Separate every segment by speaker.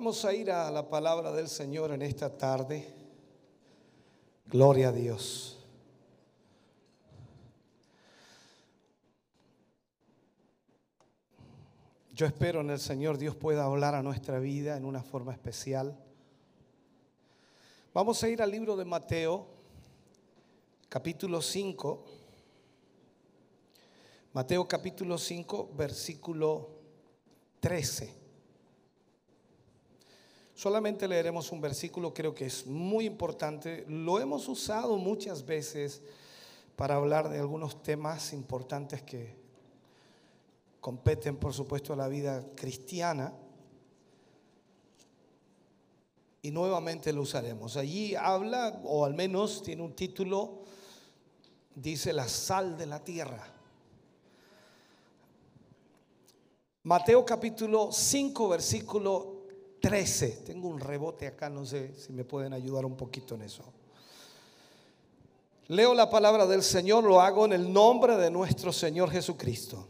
Speaker 1: Vamos a ir a la palabra del Señor en esta tarde. Gloria a Dios. Yo espero en el Señor Dios pueda hablar a nuestra vida en una forma especial. Vamos a ir al libro de Mateo, capítulo 5. Mateo capítulo 5, versículo 13. Solamente leeremos un versículo, creo que es muy importante. Lo hemos usado muchas veces para hablar de algunos temas importantes que competen, por supuesto, a la vida cristiana. Y nuevamente lo usaremos. Allí habla, o al menos tiene un título, dice la sal de la tierra. Mateo capítulo 5, versículo 13. Tengo un rebote acá, no sé si me pueden ayudar un poquito en eso. Leo la palabra del Señor, lo hago en el nombre de nuestro Señor Jesucristo.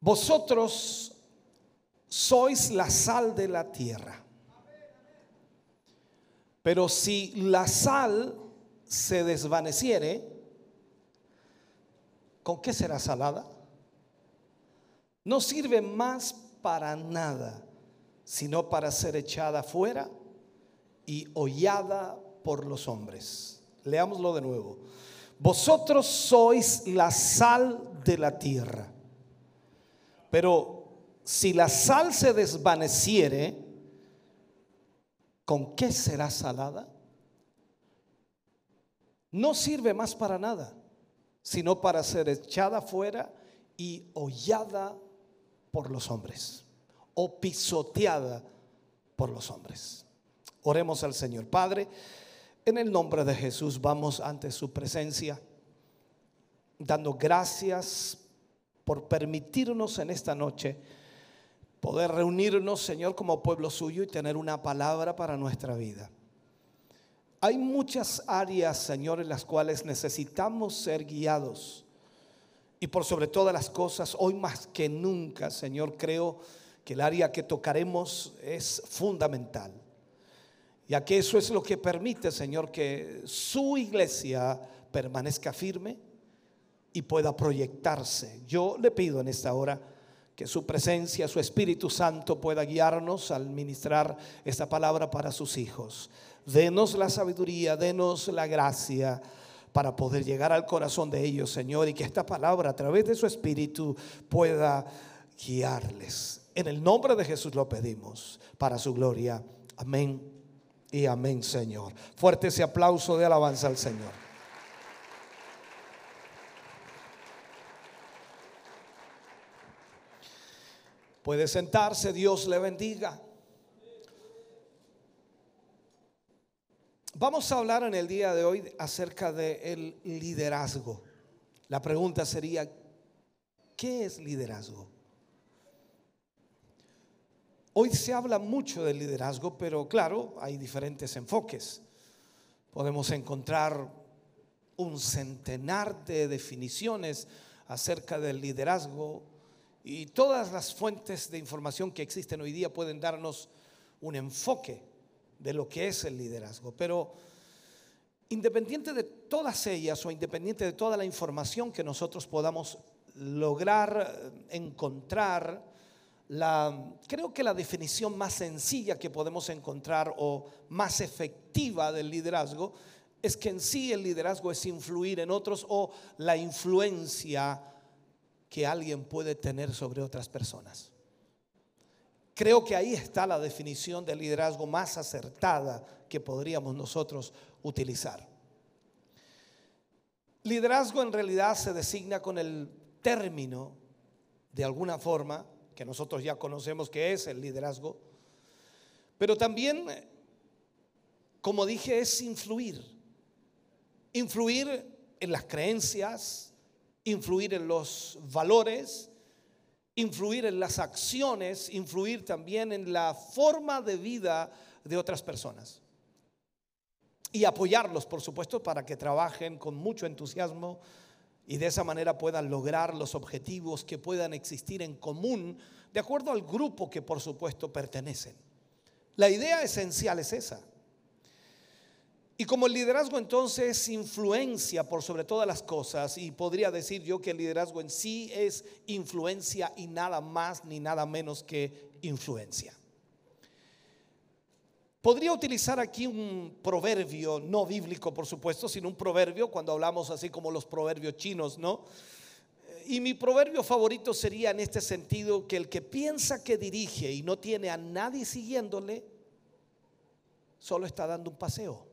Speaker 1: Vosotros sois la sal de la tierra. Pero si la sal se desvaneciere, ¿con qué será salada? No sirve más para nada, sino para ser echada fuera y hollada por los hombres. Leámoslo de nuevo. Vosotros sois la sal de la tierra. Pero si la sal se desvaneciere, ¿con qué será salada? No sirve más para nada, sino para ser echada fuera y hollada por los hombres o pisoteada por los hombres. Oremos al Señor. Padre, en el nombre de Jesús vamos ante su presencia, dando gracias por permitirnos en esta noche poder reunirnos, Señor, como pueblo suyo y tener una palabra para nuestra vida. Hay muchas áreas, Señor, en las cuales necesitamos ser guiados y por sobre todas las cosas, hoy más que nunca, Señor, creo que el área que tocaremos es fundamental. Ya que eso es lo que permite, Señor, que su iglesia permanezca firme y pueda proyectarse. Yo le pido en esta hora que su presencia, su Espíritu Santo pueda guiarnos al ministrar esta palabra para sus hijos. Denos la sabiduría, denos la gracia para poder llegar al corazón de ellos, Señor, y que esta palabra a través de su Espíritu pueda guiarles. En el nombre de Jesús lo pedimos, para su gloria. Amén y amén, Señor. Fuerte ese aplauso de alabanza al Señor. Puede sentarse, Dios le bendiga. Vamos a hablar en el día de hoy acerca del liderazgo. La pregunta sería, ¿qué es liderazgo? Hoy se habla mucho del liderazgo, pero claro, hay diferentes enfoques. Podemos encontrar un centenar de definiciones acerca del liderazgo y todas las fuentes de información que existen hoy día pueden darnos un enfoque de lo que es el liderazgo. Pero independiente de todas ellas o independiente de toda la información que nosotros podamos lograr eh, encontrar, creo que la definición más sencilla que podemos encontrar o más efectiva del liderazgo es que en sí el liderazgo es influir en otros o la influencia que alguien puede tener sobre otras personas. Creo que ahí está la definición de liderazgo más acertada que podríamos nosotros utilizar. Liderazgo en realidad se designa con el término, de alguna forma, que nosotros ya conocemos que es el liderazgo, Pero también, como dije, es influir. Influir en las creencias, influir en los valores, influir en las acciones, influir también en la forma de vida de otras personas. Y apoyarlos, por supuesto, para que trabajen con mucho entusiasmo y de esa manera puedan lograr los objetivos que puedan existir en común de acuerdo al grupo que por supuesto pertenecen. La idea esencial es esa. Y como el liderazgo entonces influencia por sobre todas las cosas, y podría decir yo que el liderazgo en sí es influencia y nada más ni nada menos que influencia. Podría utilizar aquí un proverbio, no bíblico por supuesto, sino un proverbio cuando hablamos así como los proverbios chinos, ¿no? Y mi proverbio favorito sería en este sentido que el que piensa que dirige y no tiene a nadie siguiéndole, solo está dando un paseo.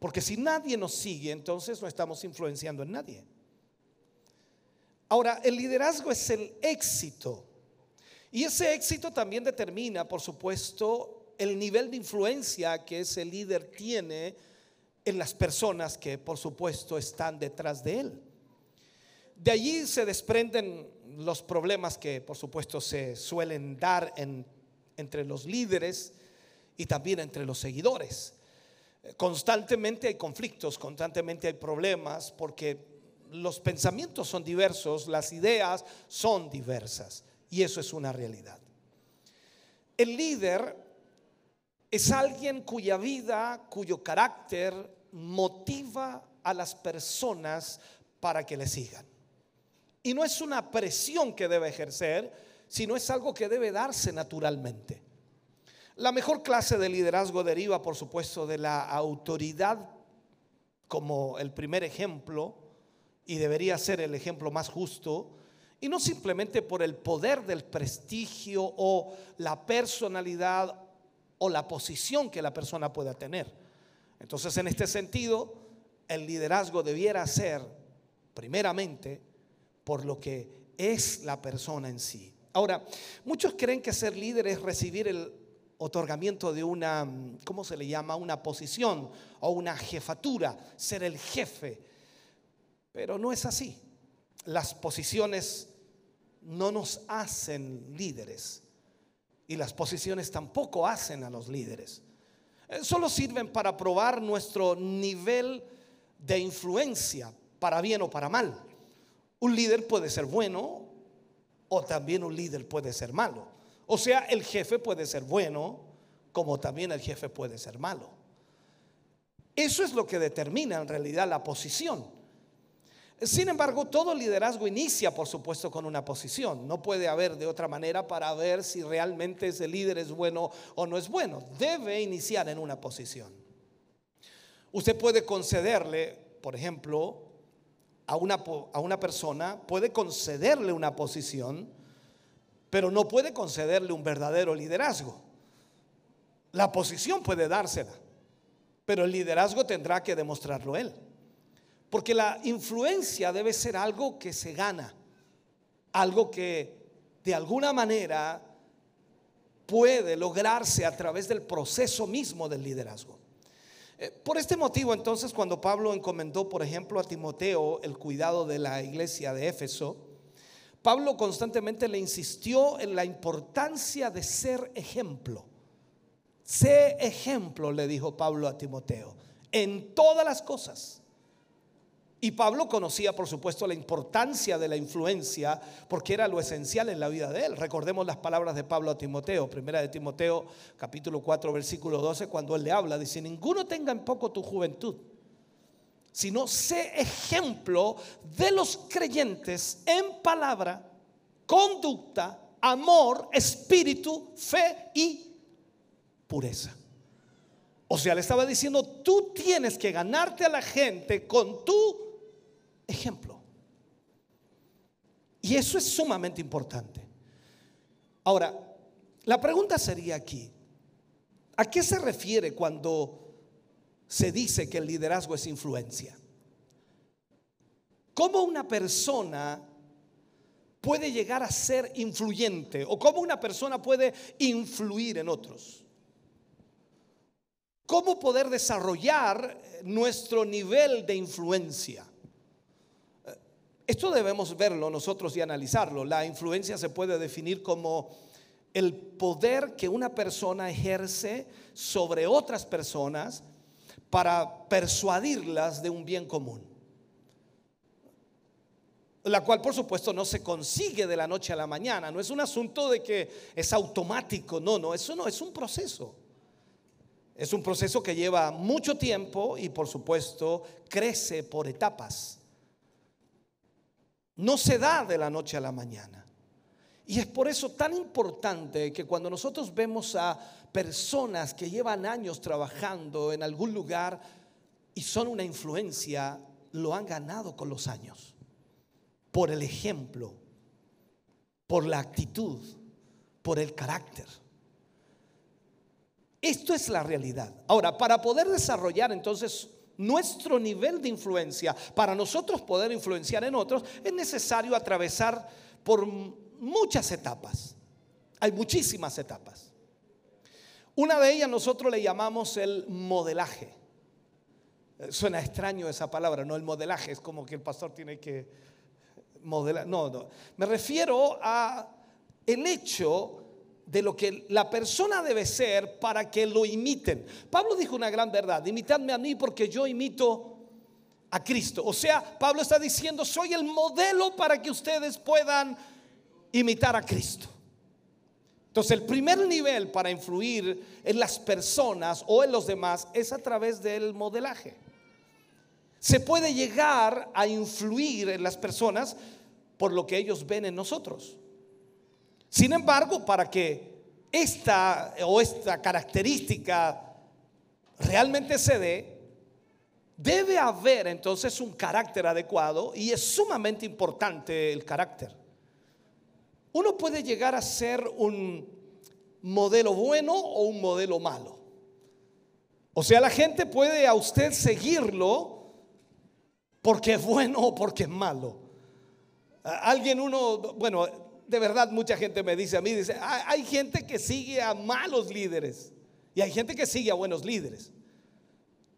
Speaker 1: Porque si nadie nos sigue, entonces no estamos influenciando en nadie. Ahora, el liderazgo es el éxito y ese éxito también determina, por supuesto, el nivel de influencia que ese líder tiene en las personas que, por supuesto, están detrás de él. De allí se desprenden los problemas que, por supuesto, se suelen dar entre los líderes y también entre los seguidores. Constantemente hay conflictos, constantemente hay problemas, porque los pensamientos son diversos, las ideas son diversas. Y eso es una realidad. El líder es alguien cuya vida, cuyo carácter motiva a las personas para que le sigan. Y no es una presión que debe ejercer, sino es algo que debe darse naturalmente. La mejor clase de liderazgo deriva, por supuesto, de la autoridad como el primer ejemplo, y debería ser el ejemplo más justo, y no simplemente por el poder del prestigio o la personalidad o la posición que la persona pueda tener. Entonces, en este sentido, el liderazgo debiera ser primeramente por lo que es la persona en sí. Ahora, muchos creen que ser líder es recibir el otorgamiento de una, ¿cómo se le llama? Una posición o una jefatura, ser el jefe. Pero no es así. Las posiciones no nos hacen líderes y las posiciones tampoco hacen a los líderes. Eh, solo sirven para probar nuestro nivel de influencia, para bien o para mal. Un líder puede ser bueno o también un líder puede ser malo. O sea, el jefe puede ser bueno como también el jefe puede ser malo. Eso es lo que determina en realidad la posición. Sin embargo, todo liderazgo inicia, por supuesto, con una posición. No puede haber de otra manera para ver si realmente ese líder es bueno o no es bueno. Debe iniciar en una posición. Usted puede concederle, por ejemplo, a una, a una persona, puede concederle una posición, pero no puede concederle un verdadero liderazgo. La posición puede dársela, pero el liderazgo tendrá que demostrarlo él. Porque la influencia debe ser algo que se gana, algo que de alguna manera puede lograrse a través del proceso mismo del liderazgo. Eh, por este motivo, entonces, cuando Pablo encomendó, por ejemplo, a Timoteo el cuidado de la iglesia de Éfeso, Pablo constantemente le insistió en la importancia de ser ejemplo. Sé ejemplo, le dijo Pablo a Timoteo, en todas las cosas y Pablo conocía, por supuesto, la importancia de la influencia porque era lo esencial en la vida de él. Recordemos las palabras de Pablo a Timoteo, primera de Timoteo, capítulo 4, versículo 12, cuando él le habla, dice, ninguno tenga en poco tu juventud, sino sé ejemplo de los creyentes en palabra, conducta, amor, espíritu, fe y pureza. O sea, le estaba diciendo, tú tienes que ganarte a la gente con tu ejemplo. Y eso es sumamente importante. Ahora, la pregunta sería aquí, ¿a qué se refiere cuando se dice que el liderazgo es influencia? ¿Cómo una persona puede llegar a ser influyente o cómo una persona puede influir en otros. Cómo poder desarrollar nuestro nivel de influencia. Esto debemos verlo nosotros y analizarlo. La influencia se puede definir como el poder que una persona ejerce sobre otras personas para persuadirlas de un bien común. La cual por supuesto no se consigue de la noche a la mañana, no es un asunto de que es automático, no, no, eso no, es un proceso. Es un proceso que lleva mucho tiempo y por supuesto crece por etapas. No se da de la noche a la mañana. Y es por eso tan importante que cuando nosotros vemos a personas que llevan años trabajando en algún lugar y son una influencia, lo han ganado con los años. Por el ejemplo, por la actitud, por el carácter. Esto es la realidad. Ahora, para poder desarrollar entonces nuestro nivel de influencia, para nosotros poder influenciar en otros, es necesario atravesar por muchas etapas. Hay muchísimas etapas. Una de ellas nosotros le llamamos el modelaje. Suena extraño esa palabra, no el modelaje, es como que el pastor tiene que modelar. No, no. Me refiero a el hecho de lo que la persona debe ser para que lo imiten. Pablo dijo una gran verdad, imitadme a mí porque yo imito a Cristo. O sea, Pablo está diciendo, soy el modelo para que ustedes puedan imitar a Cristo. Entonces, el primer nivel para influir en las personas o en los demás es a través del modelaje. Se puede llegar a influir en las personas por lo que ellos ven en nosotros. Sin embargo, para que esta o esta característica realmente se dé, debe haber entonces un carácter adecuado y es sumamente importante el carácter. Uno puede llegar a ser un modelo bueno o un modelo malo. O sea, la gente puede a usted seguirlo porque es bueno o porque es malo. Alguien uno, bueno, de verdad mucha gente me dice a mí, dice, hay gente que sigue a malos líderes y hay gente que sigue a buenos líderes.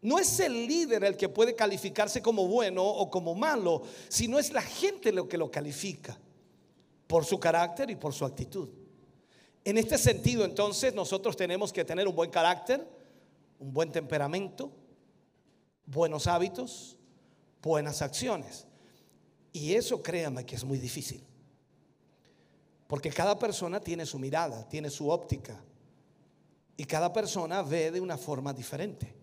Speaker 1: No es el líder el que puede calificarse como bueno o como malo, sino es la gente lo que lo califica por su carácter y por su actitud. En este sentido, entonces, nosotros tenemos que tener un buen carácter, un buen temperamento, buenos hábitos, buenas acciones. Y eso créame que es muy difícil. Porque cada persona tiene su mirada, tiene su óptica. Y cada persona ve de una forma diferente.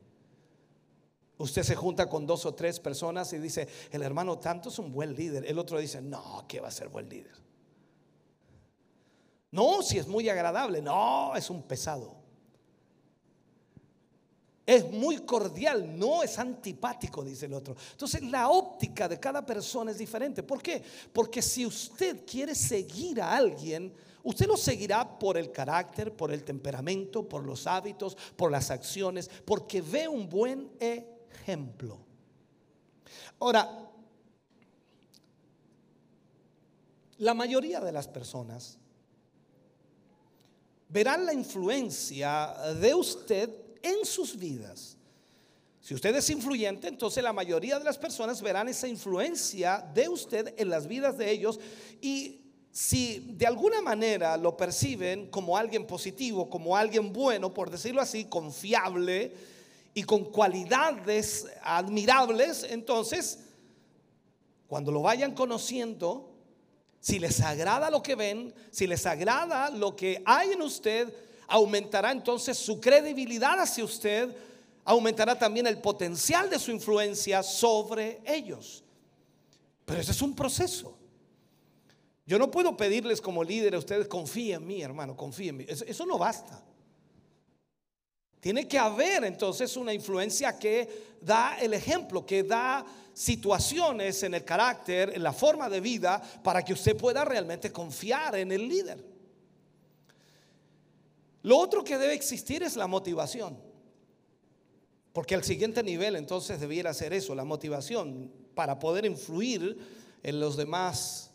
Speaker 1: Usted se junta con dos o tres personas y dice, el hermano tanto es un buen líder. El otro dice, no, ¿qué va a ser buen líder? No, si es muy agradable. No, es un pesado es muy cordial, no es antipático, dice el otro. Entonces la óptica de cada persona es diferente. ¿Por qué? Porque si usted quiere seguir a alguien, usted lo seguirá por el carácter, por el temperamento, por los hábitos, por las acciones, porque ve un buen ejemplo. Ahora, la mayoría de las personas verán la influencia de usted en sus vidas. Si usted es influyente, entonces la mayoría de las personas verán esa influencia de usted en las vidas de ellos y si de alguna manera lo perciben como alguien positivo, como alguien bueno, por decirlo así, confiable y con cualidades admirables, entonces cuando lo vayan conociendo, si les agrada lo que ven, si les agrada lo que hay en usted, aumentará entonces su credibilidad hacia usted, aumentará también el potencial de su influencia sobre ellos. Pero ese es un proceso. Yo no puedo pedirles como líder a ustedes, confíen en mí, hermano, confíen en mí. Eso, eso no basta. Tiene que haber entonces una influencia que da el ejemplo, que da situaciones en el carácter, en la forma de vida, para que usted pueda realmente confiar en el líder. Lo otro que debe existir es la motivación. Porque el siguiente nivel entonces debiera ser eso, la motivación para poder influir en los demás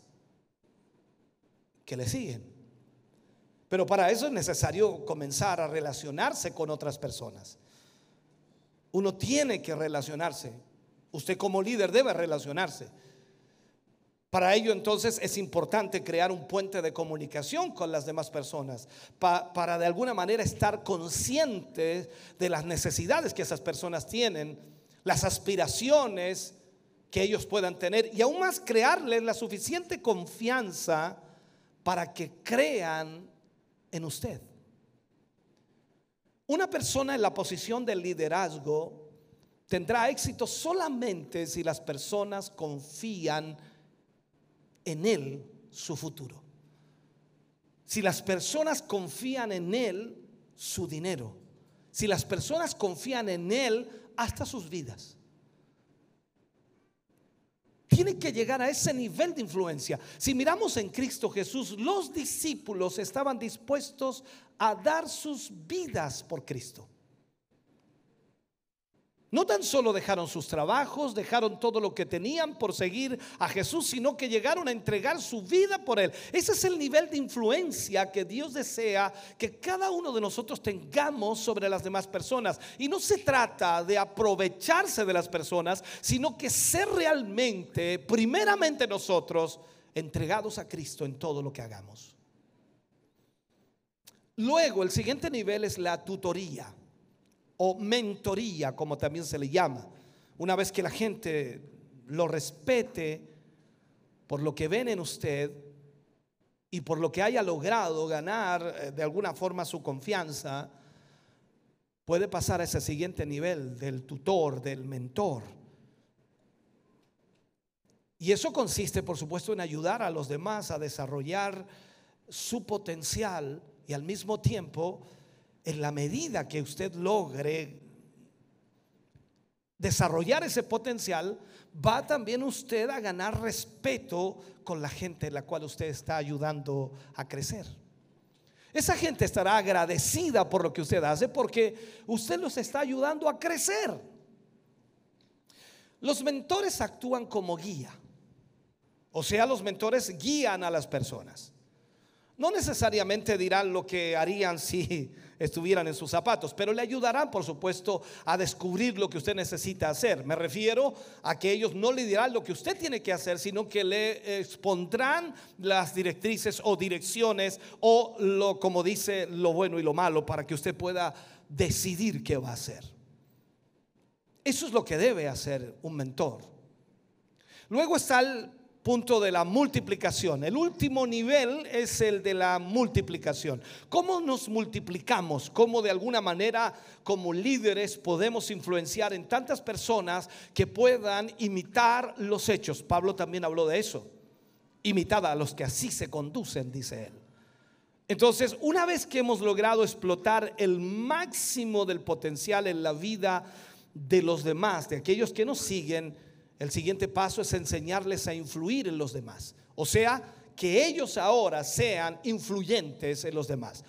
Speaker 1: que le siguen. Pero para eso es necesario comenzar a relacionarse con otras personas. Uno tiene que relacionarse. Usted como líder debe relacionarse. Para ello entonces es importante crear un puente de comunicación con las demás personas, para de alguna manera estar consciente de las necesidades que esas personas tienen, las aspiraciones que ellos puedan tener y aún más crearles la suficiente confianza para que crean en usted. Una persona en la posición del liderazgo tendrá éxito solamente si las personas confían en Él su futuro. Si las personas confían en Él su dinero. Si las personas confían en Él hasta sus vidas. Tiene que llegar a ese nivel de influencia. Si miramos en Cristo Jesús, los discípulos estaban dispuestos a dar sus vidas por Cristo. No tan solo dejaron sus trabajos, dejaron todo lo que tenían por seguir a Jesús, sino que llegaron a entregar su vida por Él. Ese es el nivel de influencia que Dios desea que cada uno de nosotros tengamos sobre las demás personas. Y no se trata de aprovecharse de las personas, sino que ser realmente, primeramente nosotros, entregados a Cristo en todo lo que hagamos. Luego, el siguiente nivel es la tutoría o mentoría, como también se le llama. Una vez que la gente lo respete por lo que ven en usted y por lo que haya logrado ganar eh, de alguna forma su confianza, puede pasar a ese siguiente nivel del tutor, del mentor. Y eso consiste, por supuesto, en ayudar a los demás a desarrollar su potencial y al mismo tiempo en la medida que usted logre desarrollar ese potencial, va también usted a ganar respeto con la gente en la cual usted está ayudando a crecer. Esa gente estará agradecida por lo que usted hace porque usted los está ayudando a crecer. Los mentores actúan como guía. O sea, los mentores guían a las personas. No necesariamente dirán lo que harían si estuvieran en sus zapatos, pero le ayudarán, por supuesto, a descubrir lo que usted necesita hacer. Me refiero a que ellos no le dirán lo que usted tiene que hacer, sino que le expondrán las directrices o direcciones o lo, como dice, lo bueno y lo malo para que usted pueda decidir qué va a hacer. Eso es lo que debe hacer un mentor. Luego está el punto de la multiplicación. El último nivel es el de la multiplicación. ¿Cómo nos multiplicamos? ¿Cómo de alguna manera como líderes podemos influenciar en tantas personas que puedan imitar los hechos? Pablo también habló de eso. Imitada a los que así se conducen, dice él. Entonces, una vez que hemos logrado explotar el máximo del potencial en la vida de los demás, de aquellos que nos siguen, el siguiente paso es enseñarles a influir en los demás. O sea, que ellos ahora sean influyentes en los demás.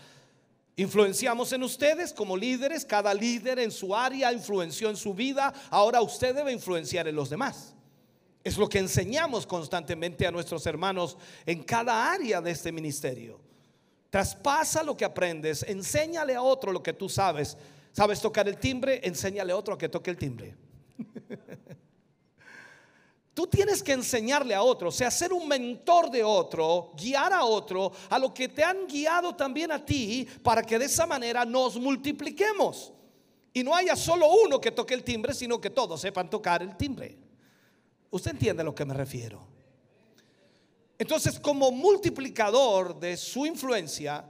Speaker 1: Influenciamos en ustedes como líderes, cada líder en su área influenció en su vida, ahora usted debe influenciar en los demás. Es lo que enseñamos constantemente a nuestros hermanos en cada área de este ministerio. Traspasa lo que aprendes, enséñale a otro lo que tú sabes. ¿Sabes tocar el timbre? Enséñale a otro a que toque el timbre. Tú tienes que enseñarle a otro, o sea, ser un mentor de otro, guiar a otro a lo que te han guiado también a ti, para que de esa manera nos multipliquemos. Y no haya solo uno que toque el timbre, sino que todos sepan tocar el timbre. ¿Usted entiende a lo que me refiero? Entonces, como multiplicador de su influencia,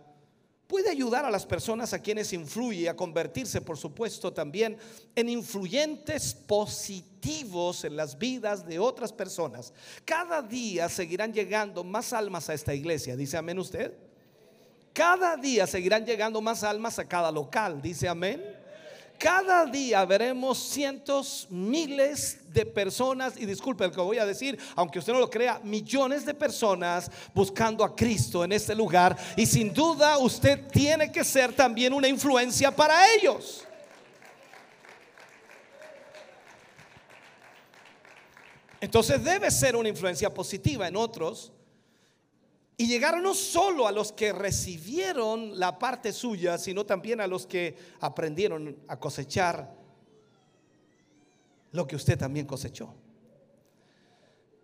Speaker 1: puede ayudar a las personas a quienes influye a convertirse, por supuesto, también en influyentes positivos en las vidas de otras personas. Cada día seguirán llegando más almas a esta iglesia, dice amén usted. Cada día seguirán llegando más almas a cada local, dice amén. Cada día veremos cientos, miles de personas, y disculpe lo que voy a decir, aunque usted no lo crea, millones de personas buscando a Cristo en este lugar. Y sin duda usted tiene que ser también una influencia para ellos. Entonces debe ser una influencia positiva en otros Y llegaron no solo a los que recibieron la parte suya, sino también a los que aprendieron a cosechar lo que usted también cosechó.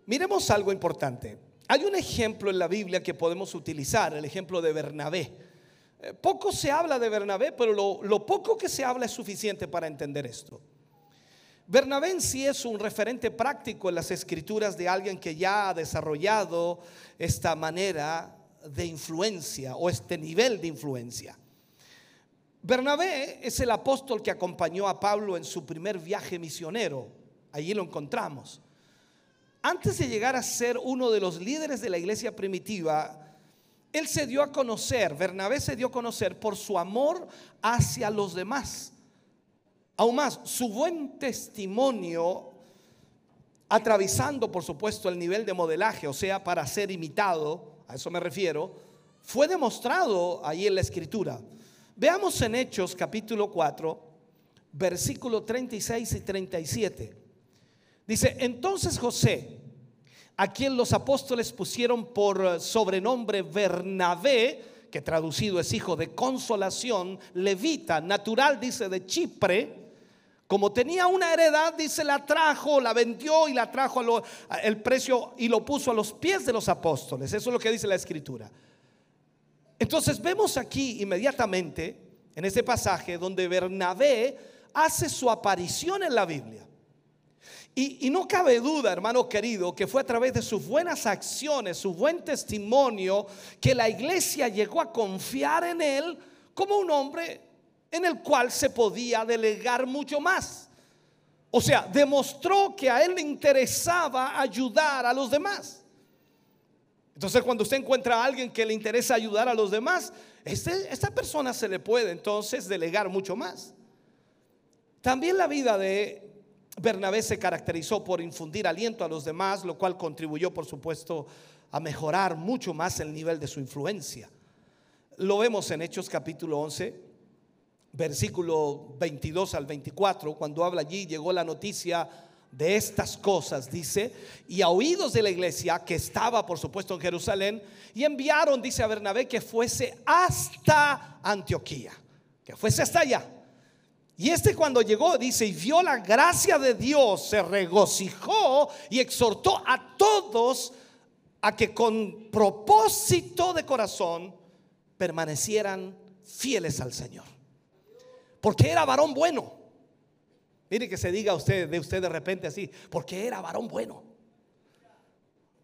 Speaker 1: Miremos algo importante. Hay un ejemplo en la Biblia que podemos utilizar, el ejemplo de Bernabé. Eh, poco se habla de Bernabé, pero lo, poco que se habla es suficiente para entender esto. Bernabé en sí es un referente práctico en las escrituras de alguien que ya ha desarrollado esta manera de influencia o este nivel de influencia. Bernabé es el apóstol que acompañó a Pablo en su primer viaje misionero. Allí lo encontramos. Antes de llegar a ser uno de los líderes de la iglesia primitiva, él se dio a conocer, Bernabé se dio a conocer por su amor hacia los demás. Aún más, su buen testimonio, atravesando por supuesto el nivel de modelaje, o sea, para ser imitado, a eso me refiero, fue demostrado ahí en la escritura. Veamos en Hechos capítulo 4, versículo 36 y 37. Dice, entonces José, a quien los apóstoles pusieron por sobrenombre Bernabé, que traducido es hijo de consolación, levita, natural, dice, de Chipre, como tenía una heredad, dice, la trajo, la vendió y la trajo el precio y lo puso a los pies de los apóstoles. Eso es lo que dice la escritura. Entonces vemos aquí inmediatamente, en este pasaje, donde Bernabé hace su aparición en la Biblia. Y, no cabe duda, hermano querido, que fue a través de sus buenas acciones, su buen testimonio, que la iglesia llegó a confiar en él como un hombre en el cual se podía delegar mucho más. O sea, demostró que a él le interesaba ayudar a los demás. Entonces, cuando usted encuentra a alguien que le interesa ayudar a los demás, este, esta persona se le puede entonces delegar mucho más. También la vida de Bernabé se caracterizó por infundir aliento a los demás, lo cual contribuyó, por supuesto, a mejorar mucho más el nivel de su influencia. Lo vemos en Hechos capítulo 11, versículo 22 al 24, cuando habla allí, llegó la noticia de estas cosas, dice, y a oídos de la iglesia que estaba, por supuesto, en Jerusalén, y enviaron, dice a Bernabé, que fuese hasta Antioquía, que fuese hasta allá. Y este cuando llegó, dice, y vio la gracia de Dios, se regocijó y exhortó a todos a que con propósito de corazón permanecieran fieles al Señor. Porque era varón bueno. Mire que se diga usted de usted de repente así, porque era varón bueno.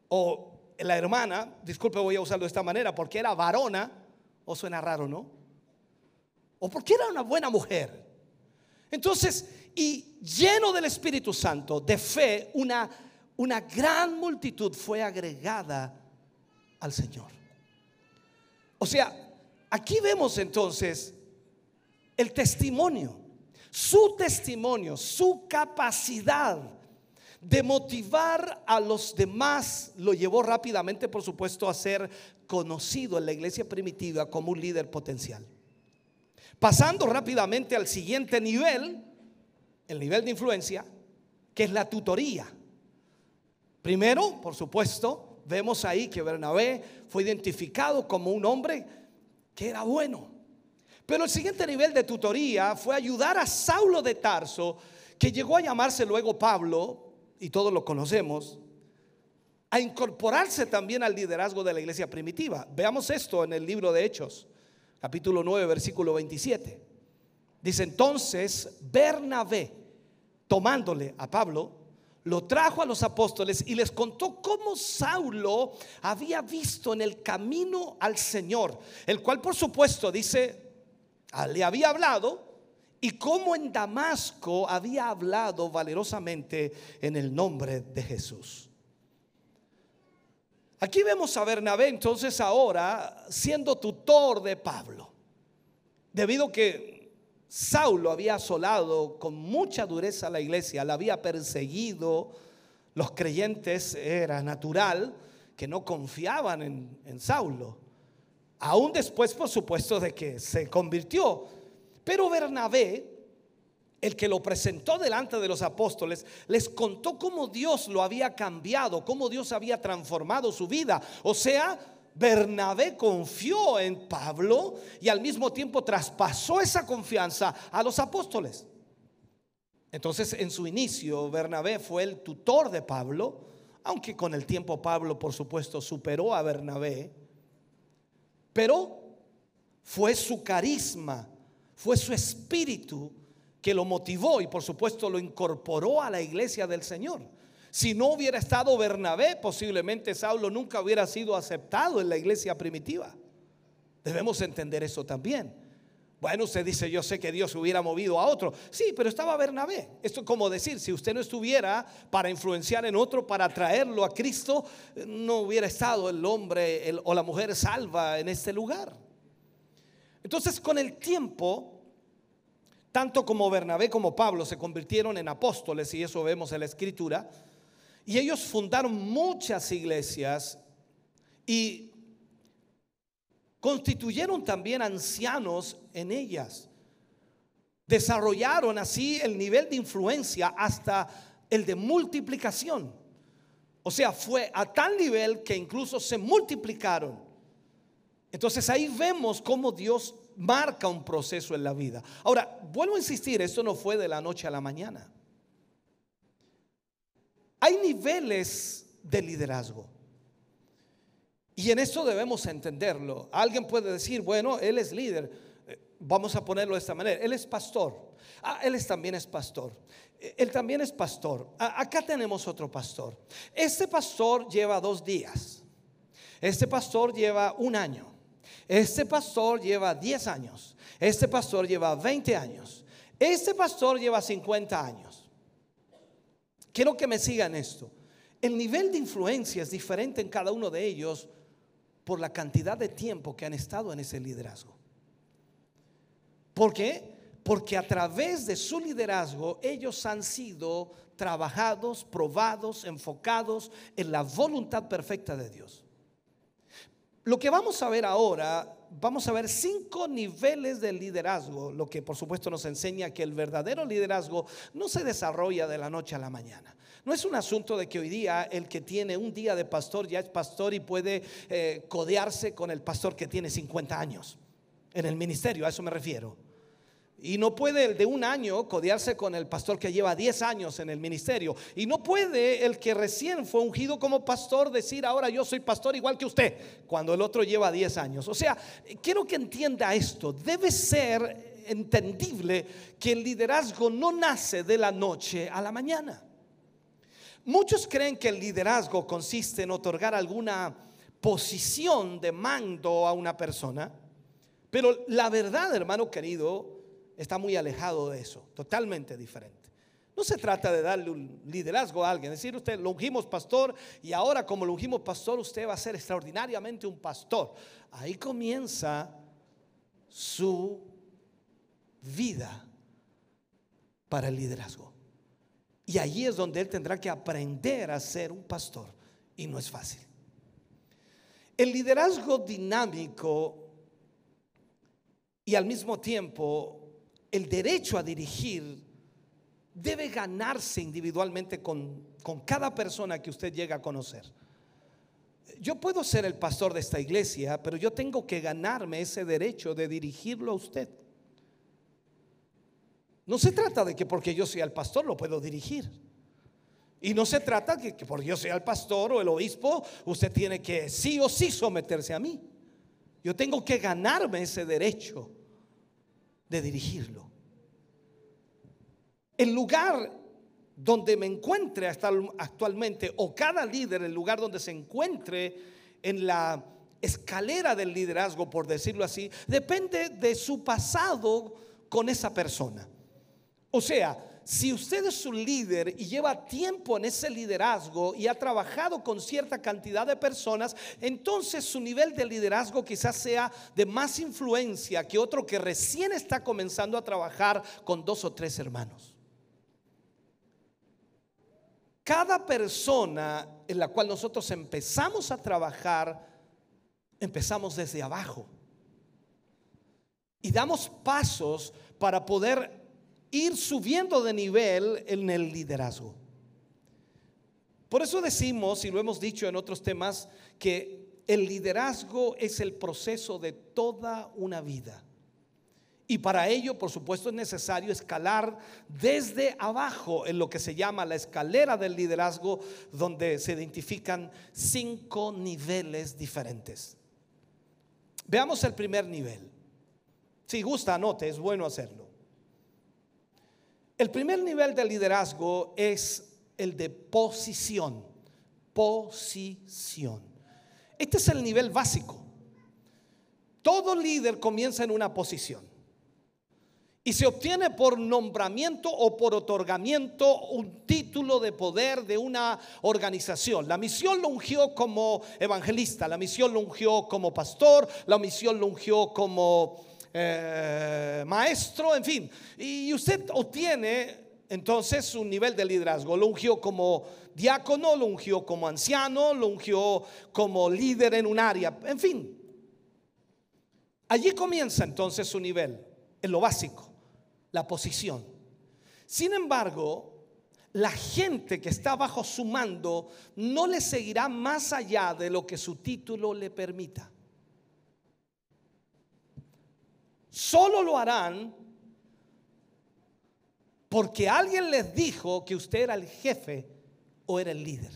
Speaker 1: O la hermana, disculpe, voy a usarlo de esta manera, porque era varona, o suena raro, ¿no? O porque era una buena mujer. Entonces, y lleno del Espíritu Santo, de fe, una, una gran multitud fue agregada al Señor. O sea, aquí vemos entonces el testimonio, su testimonio, su capacidad de motivar a los demás lo llevó rápidamente, por supuesto, a ser conocido en la iglesia primitiva como un líder potencial. Pasando rápidamente al siguiente nivel, el nivel de influencia, que es la tutoría. Primero, por supuesto, vemos ahí que Bernabé fue identificado como un hombre que era bueno. Pero el siguiente nivel de tutoría fue ayudar a Saulo de Tarso, que llegó a llamarse luego Pablo, y todos lo conocemos, a incorporarse también al liderazgo de la iglesia primitiva. Veamos esto en el libro de Hechos capítulo 9, versículo 27. Dice entonces Bernabé, tomándole a Pablo, lo trajo a los apóstoles y les contó cómo Saulo había visto en el camino al Señor, el cual por supuesto dice, le había hablado y cómo en Damasco había hablado valerosamente en el nombre de Jesús. Aquí vemos a Bernabé entonces ahora siendo tutor de Pablo, debido que Saulo había asolado con mucha dureza a la iglesia, la había perseguido, los creyentes era natural que no confiaban en Saulo, aún después por supuesto de que se convirtió, pero Bernabé el que lo presentó delante de los apóstoles, les contó cómo Dios lo había cambiado, cómo Dios había transformado su vida. O sea, Bernabé confió en Pablo y al mismo tiempo traspasó esa confianza a los apóstoles. Entonces, en su inicio, Bernabé fue el tutor de Pablo, aunque con el tiempo Pablo, por supuesto, superó a Bernabé, pero fue su carisma, fue su espíritu que lo motivó y por supuesto lo incorporó a la iglesia del Señor. Si no hubiera estado Bernabé, posiblemente Saulo nunca hubiera sido aceptado en la iglesia primitiva. Debemos entender eso también. Bueno, usted dice, yo sé que Dios hubiera movido a otro. Sí, pero estaba Bernabé. Esto es como decir, si usted no estuviera para influenciar en otro, para traerlo a Cristo, no hubiera estado el hombre o la mujer salva en este lugar. Entonces, con el tiempo, tanto como Bernabé como Pablo se convirtieron en apóstoles, y eso vemos en la escritura, y ellos fundaron muchas iglesias y constituyeron también ancianos en ellas. Desarrollaron así el nivel de influencia hasta el de multiplicación. O sea, fue a tal nivel que incluso se multiplicaron. Entonces ahí vemos cómo Dios marca un proceso en la vida. Ahora, vuelvo a insistir, esto no fue de la noche a la mañana. Hay niveles de liderazgo. Y en esto debemos entenderlo. Alguien puede decir, bueno, él es líder. Eh, vamos a ponerlo de esta manera. Él es pastor. Ah, él también es pastor. Eh, él también es pastor. Ah, acá tenemos otro pastor. Este pastor lleva dos días. Este pastor lleva un año. Este pastor lleva diez años. Este pastor lleva 20 años. Este pastor lleva 50 años. Quiero que me sigan esto. El nivel de influencia es diferente en cada uno de ellos por la cantidad de tiempo que han estado en ese liderazgo. ¿Por qué? Porque a través de su liderazgo ellos han sido trabajados, probados, enfocados en la voluntad perfecta de Dios. Lo que vamos a ver ahora, vamos a ver cinco niveles de liderazgo, lo que por supuesto nos enseña que el verdadero liderazgo no se desarrolla de la noche a la mañana. No es un asunto de que hoy día el que tiene un día de pastor ya es pastor y puede eh, codearse con el pastor que tiene 50 años en el ministerio, a eso me refiero. Y no puede el de un año codearse con el pastor que lleva 10 años en el ministerio. Y no puede el que recién fue ungido como pastor decir ahora yo soy pastor igual que usted, cuando el otro lleva 10 años. O sea, quiero que entienda esto. Debe ser entendible que el liderazgo no nace de la noche a la mañana. Muchos creen que el liderazgo consiste en otorgar alguna posición de mando a una persona, pero la verdad, hermano querido, está muy alejado de eso, totalmente diferente. No se trata de darle un liderazgo a alguien, decir usted lo ungimos pastor y ahora como lo ungimos pastor usted va a ser extraordinariamente un pastor. Ahí comienza su vida para el liderazgo. Y allí es donde él tendrá que aprender a ser un pastor. Y no es fácil. El liderazgo dinámico y al mismo tiempo el derecho a dirigir debe ganarse individualmente con, con cada persona que usted llega a conocer. Yo puedo ser el pastor de esta iglesia, pero yo tengo que ganarme ese derecho de dirigirlo a usted. No se trata de que porque yo sea el pastor lo puedo dirigir. Y no se trata de que porque yo sea el pastor o el obispo, usted tiene que sí o sí someterse a mí. Yo tengo que ganarme ese derecho de dirigirlo. El lugar donde me encuentre hasta actualmente, o cada líder, el lugar donde se encuentre en la escalera del liderazgo, por decirlo así, depende de su pasado con esa persona. O sea, si usted es un líder y lleva tiempo en ese liderazgo y ha trabajado con cierta cantidad de personas, entonces su nivel de liderazgo quizás sea de más influencia que otro que recién está comenzando a trabajar con dos o tres hermanos. Cada persona en la cual nosotros empezamos a trabajar, empezamos desde abajo. Y damos pasos para poder ir subiendo de nivel en el liderazgo. Por eso decimos, y lo hemos dicho en otros temas, que el liderazgo es el proceso de toda una vida. Y para ello, por supuesto, es necesario escalar desde abajo en lo que se llama la escalera del liderazgo, donde se identifican cinco niveles diferentes. Veamos el primer nivel. Si gusta, anote, es bueno hacerlo. El primer nivel de liderazgo es el de posición. Posición. Este es el nivel básico. Todo líder comienza en una posición. Y se obtiene por nombramiento o por otorgamiento un título de poder de una organización. La misión lo ungió como evangelista, la misión lo ungió como pastor, la misión lo ungió como eh, maestro, en fin. Y usted obtiene entonces un nivel de liderazgo. Lo ungió como diácono, lo ungió como anciano, lo ungió como líder en un área, en fin. Allí comienza entonces su nivel, en lo básico, la posición. Sin embargo, la gente que está bajo su mando no le seguirá más allá de lo que su título le permita. Solo lo harán porque alguien les dijo que usted era el jefe o era el líder.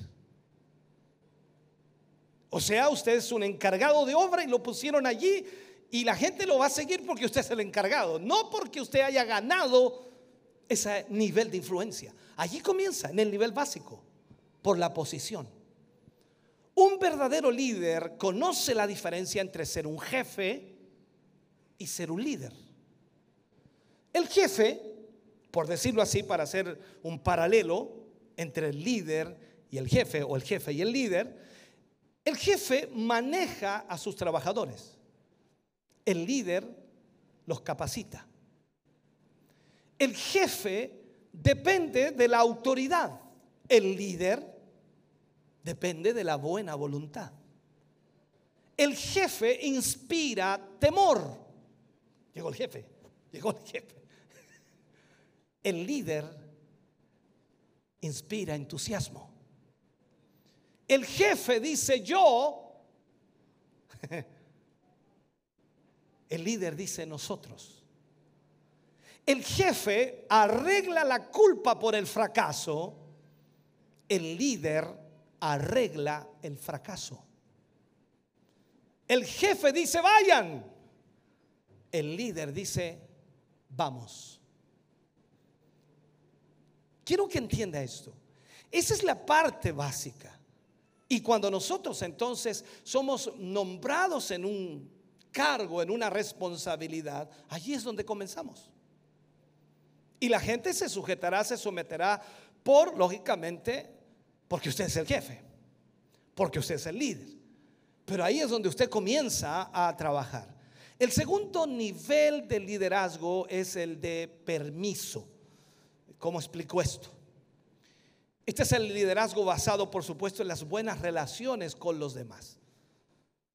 Speaker 1: O sea, usted es un encargado de obra y lo pusieron allí y la gente lo va a seguir porque usted es el encargado, no porque usted haya ganado ese nivel de influencia. Allí comienza, en el nivel básico, por la posición. Un verdadero líder conoce la diferencia entre ser un jefe y ser un líder. El jefe por decirlo así, para hacer un paralelo entre el líder y el jefe, o el jefe y el líder, el jefe maneja a sus trabajadores. El líder los capacita. El jefe depende de la autoridad. El líder depende de la buena voluntad. El jefe inspira temor. Llegó el jefe, llegó el jefe. El líder inspira entusiasmo. El jefe dice yo. El líder dice nosotros. El jefe arregla la culpa por el fracaso. El líder arregla el fracaso. El jefe dice vayan. El líder dice vamos. Quiero que entienda esto. Esa es la parte básica. Y cuando nosotros entonces somos nombrados en un cargo, en una responsabilidad, allí es donde comenzamos. Y la gente se sujetará, se someterá por, lógicamente, porque usted es el jefe, porque usted es el líder. Pero ahí es donde usted comienza a trabajar. El segundo nivel de liderazgo es el de permiso. ¿Cómo explico esto? Este es el liderazgo basado, por supuesto, en las buenas relaciones con los demás.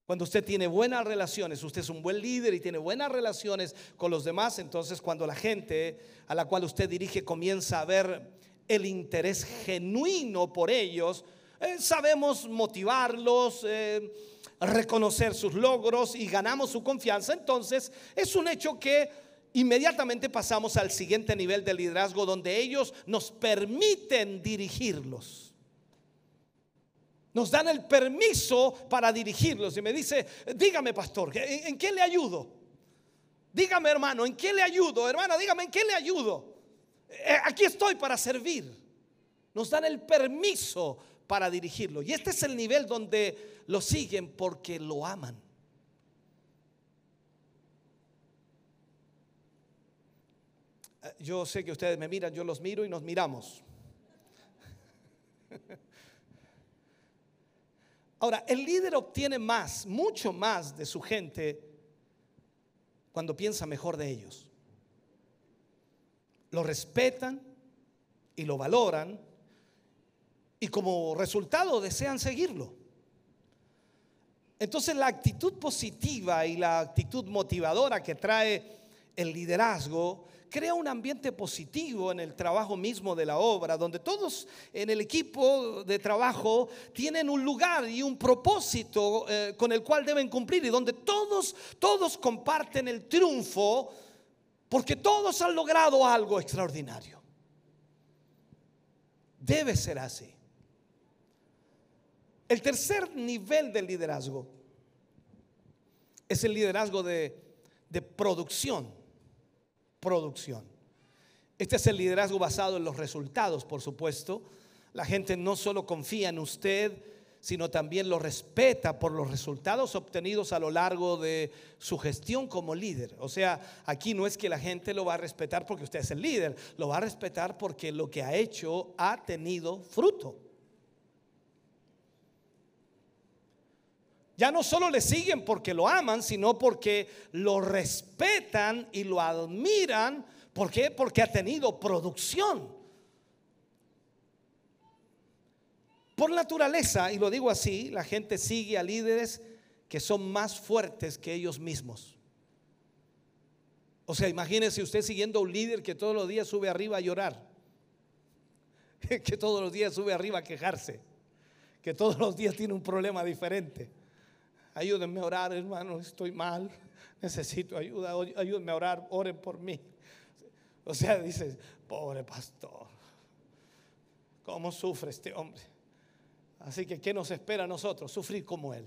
Speaker 1: Cuando usted tiene buenas relaciones, usted es un buen líder y tiene buenas relaciones con los demás, entonces cuando la gente a la cual usted dirige comienza a ver el interés genuino por ellos, eh, sabemos motivarlos, eh, reconocer sus logros y ganamos su confianza, entonces es un hecho que inmediatamente pasamos al siguiente nivel de liderazgo donde ellos nos permiten dirigirlos. Nos dan el permiso para dirigirlos. Y me dice, dígame pastor, ¿en qué le ayudo? Dígame hermano, ¿en qué le ayudo? Hermana, dígame, ¿en qué le ayudo? Eh, aquí estoy para servir. Nos dan el permiso para dirigirlo. Y este es el nivel donde lo siguen porque lo aman. yo sé que ustedes me miran, yo los miro y nos miramos. Ahora, el líder obtiene más, mucho más de su gente cuando piensa mejor de ellos. Lo respetan y lo valoran y como resultado desean seguirlo. Entonces la actitud positiva y la actitud motivadora que trae el liderazgo crea un ambiente positivo en el trabajo mismo de la obra, donde todos en el equipo de trabajo tienen un lugar y un propósito eh, con el cual deben cumplir y donde todos, todos comparten el triunfo porque todos han logrado algo extraordinario. Debe ser así. El tercer nivel del liderazgo es el liderazgo de, de producción producción. Este es el liderazgo basado en los resultados, por supuesto. La gente no solo confía en usted, sino también lo respeta por los resultados obtenidos a lo largo de su gestión como líder. O sea, aquí no es que la gente lo va a respetar porque usted es el líder, lo va a respetar porque lo que ha hecho ha tenido fruto. Ya no solo le siguen porque lo aman, sino porque lo respetan y lo admiran. ¿Por qué? Porque ha tenido producción. Por naturaleza, y lo digo así, la gente sigue a líderes que son más fuertes que ellos mismos. O sea, imagínese usted siguiendo a un líder que todos los días sube arriba a llorar, que todos los días sube arriba a quejarse, que todos los días tiene un problema diferente ayúdenme a orar, hermano, estoy mal, necesito ayuda, ayúdenme a orar, oren por mí. O sea, dices, pobre pastor, ¿cómo sufre este hombre? Así que, ¿qué nos espera a nosotros? Sufrir como él.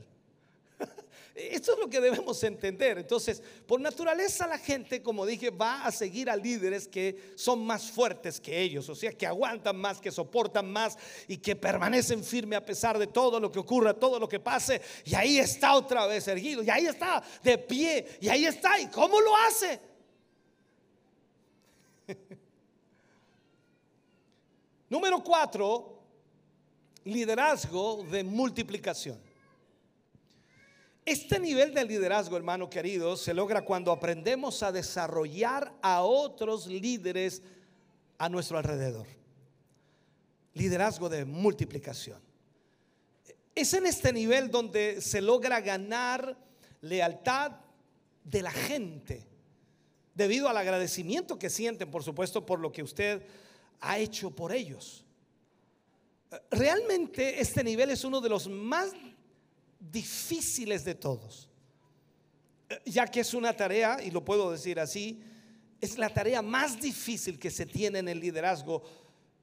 Speaker 1: Esto es lo que debemos entender. Entonces, por naturaleza la gente, como dije, va a seguir a líderes que son más fuertes que ellos, o sea, que aguantan más, que soportan más y que permanecen firmes a pesar de todo lo que ocurra, todo lo que pase. Y ahí está otra vez erguido, y ahí está de pie, y ahí está. ¿Y cómo lo hace? Número cuatro, liderazgo de multiplicación. Este nivel de liderazgo, hermano querido, se logra cuando aprendemos a desarrollar a otros líderes a nuestro alrededor. Liderazgo de multiplicación. Es en este nivel donde se logra ganar lealtad de la gente, debido al agradecimiento que sienten, por supuesto, por lo que usted ha hecho por ellos. Realmente este nivel es uno de los más difíciles de todos, ya que es una tarea, y lo puedo decir así, es la tarea más difícil que se tiene en el liderazgo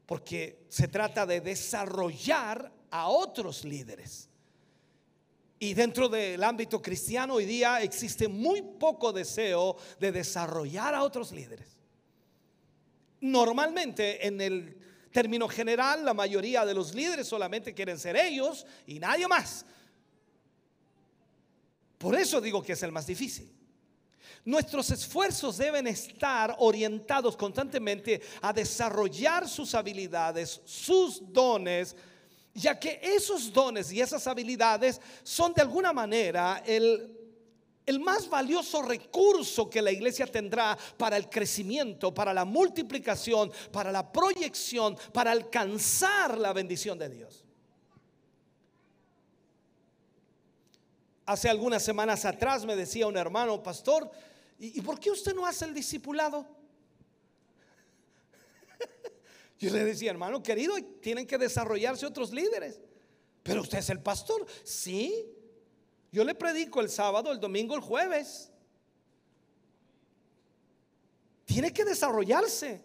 Speaker 1: porque se trata de desarrollar a otros líderes. Y dentro del ámbito cristiano hoy día existe muy poco deseo de desarrollar a otros líderes. Normalmente en el término general la mayoría de los líderes solamente quieren ser ellos y nadie más. Por eso digo que es el más difícil. Nuestros esfuerzos deben estar orientados constantemente a desarrollar sus habilidades, sus dones, ya que esos dones y esas habilidades son de alguna manera el, el más valioso recurso que la iglesia tendrá para el crecimiento, para la multiplicación, para la proyección, para alcanzar la bendición de Dios. Hace algunas semanas atrás me decía un hermano, pastor, ¿y, por qué usted no hace el discipulado? Yo le decía, hermano querido, tienen que desarrollarse otros líderes. Pero usted es el pastor. Sí. Yo le predico el sábado, el domingo, el jueves. Tiene que desarrollarse.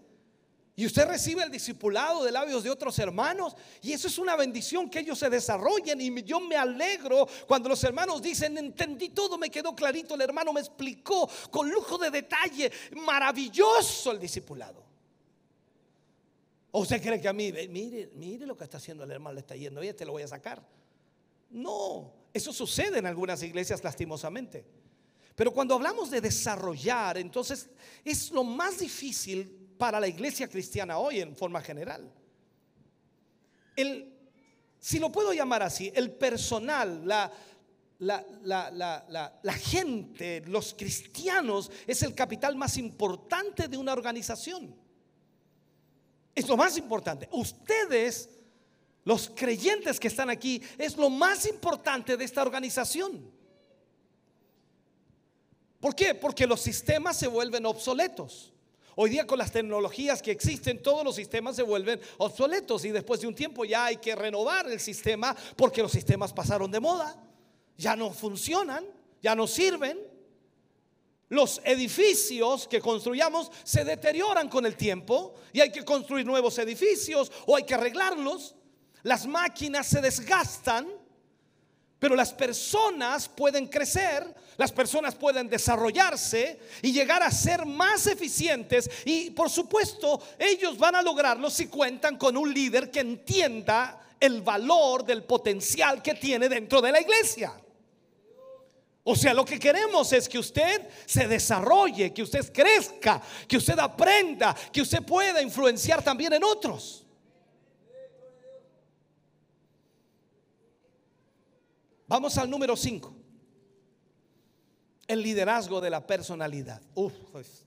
Speaker 1: Y usted recibe el discipulado de labios de otros hermanos. Y eso es una bendición que ellos se desarrollen. Y yo me alegro cuando los hermanos dicen, entendí todo, me quedó clarito. El hermano me explicó con lujo de detalle. Maravilloso el discipulado. ¿O usted cree que a mí, mire, mire lo que está haciendo el hermano, le está yendo, y te lo voy a sacar? No, eso sucede en algunas iglesias lastimosamente. Pero cuando hablamos de desarrollar, entonces es lo más difícil para la iglesia cristiana hoy en forma general. El, si lo puedo llamar así, el personal, la, la, la, la, gente, los cristianos, es el capital más importante de una organización. Es lo más importante. Ustedes, los creyentes que están aquí, es lo más importante de esta organización. ¿Por qué? Porque los sistemas se vuelven obsoletos. Hoy día con las tecnologías que existen, todos los sistemas se vuelven obsoletos y después de un tiempo ya hay que renovar el sistema porque los sistemas pasaron de moda, ya no funcionan, ya no sirven. Los edificios que construyamos se deterioran con el tiempo y hay que construir nuevos edificios o hay que arreglarlos. Las máquinas se desgastan pero las personas pueden crecer, las personas pueden desarrollarse y llegar a ser más eficientes. Y por supuesto, ellos van a lograrlo si cuentan con un líder que entienda el valor del potencial que tiene dentro de la iglesia. O sea, lo que queremos es que usted se desarrolle, que usted crezca, que usted aprenda, que usted pueda influenciar también en otros. Vamos al número 5. El liderazgo de la personalidad. Pues,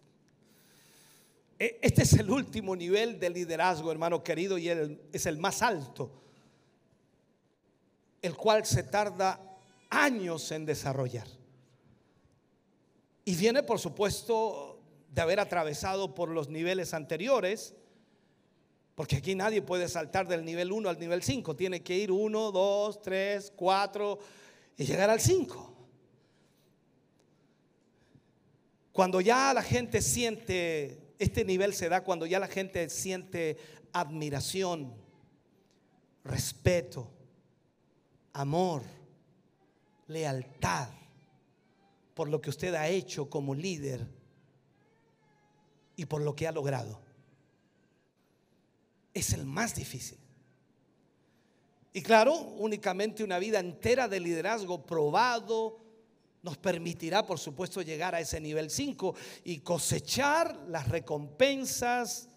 Speaker 1: e, este es el último nivel de liderazgo, hermano querido, y es el más alto, el cual se tarda años en desarrollar. Y viene, por supuesto, de haber atravesado por los niveles anteriores, porque aquí nadie puede saltar del nivel 1 al nivel 5. Tiene que ir 1, 2, 3, 4 y llegar al 5. Cuando ya la gente siente, este nivel se da cuando ya la gente siente admiración, respeto, amor, lealtad por lo que usted ha hecho como líder y por lo que ha logrado es el más difícil. Y claro, únicamente una vida entera de liderazgo probado nos permitirá, por supuesto, llegar a ese nivel 5 y cosechar las recompensas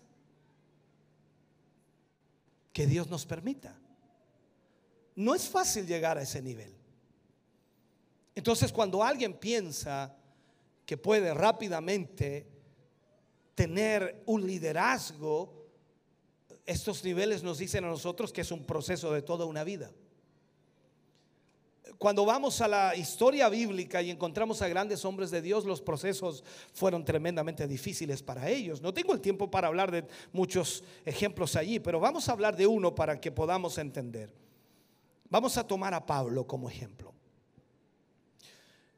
Speaker 1: que Dios nos permita. No es fácil llegar a ese nivel. Entonces, cuando alguien piensa que puede rápidamente tener un liderazgo, estos niveles nos dicen a nosotros que es un proceso de toda una vida. Cuando vamos a la historia bíblica y encontramos a grandes hombres de Dios, los procesos fueron tremendamente difíciles para ellos. No tengo el tiempo para hablar de muchos ejemplos allí, pero vamos a hablar de uno para que podamos entender. Vamos a tomar a Pablo como ejemplo.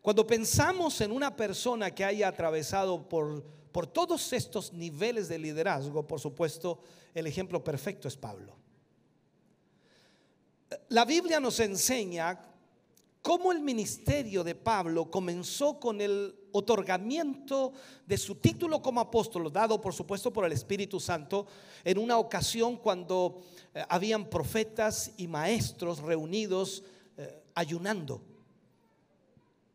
Speaker 1: Cuando pensamos en una persona que haya atravesado por, por todos estos niveles de liderazgo, por supuesto, el ejemplo perfecto es Pablo. La Biblia nos enseña cómo el ministerio de Pablo comenzó con el otorgamiento de su título como apóstol, dado por supuesto por el Espíritu Santo, en una ocasión cuando eh, habían profetas y maestros reunidos eh, ayunando.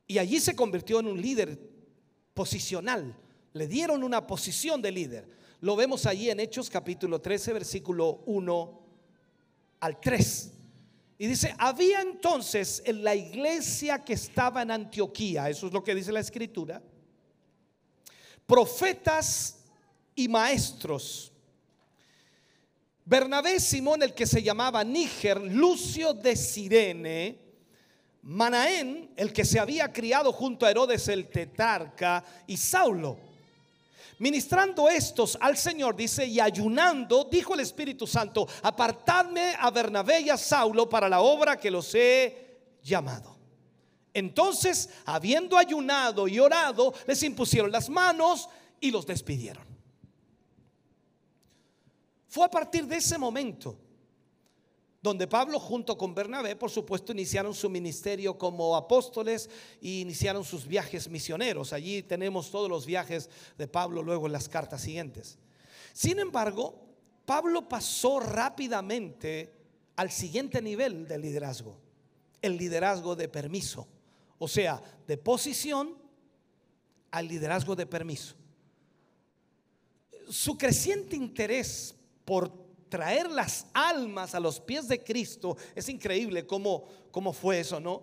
Speaker 1: Y allí se convirtió en un líder posicional. Le dieron una posición de líder. Lo vemos allí en Hechos capítulo 13, versículo 1 al 3. Y dice, había entonces en la iglesia que estaba en Antioquía, eso es lo que dice la escritura, profetas y maestros. Bernabé Simón, el que se llamaba Níger, Lucio de Sirene, Manaén, el que se había criado junto a Herodes el tetarca, y Saulo. Ministrando estos al Señor, dice, y ayunando, dijo el Espíritu Santo, apartadme a Bernabé y a Saulo para la obra que los he llamado. Entonces, habiendo ayunado y orado, les impusieron las manos y los despidieron. Fue a partir de ese momento donde Pablo junto con Bernabé, por supuesto, iniciaron su ministerio como apóstoles y iniciaron sus viajes misioneros. Allí tenemos todos los viajes de Pablo luego en las cartas siguientes. Sin embargo, Pablo pasó rápidamente al siguiente nivel de liderazgo, el liderazgo de permiso, o sea, de posición al liderazgo de permiso. Su creciente interés por traer las almas a los pies de Cristo, es increíble cómo, cómo fue eso, ¿no?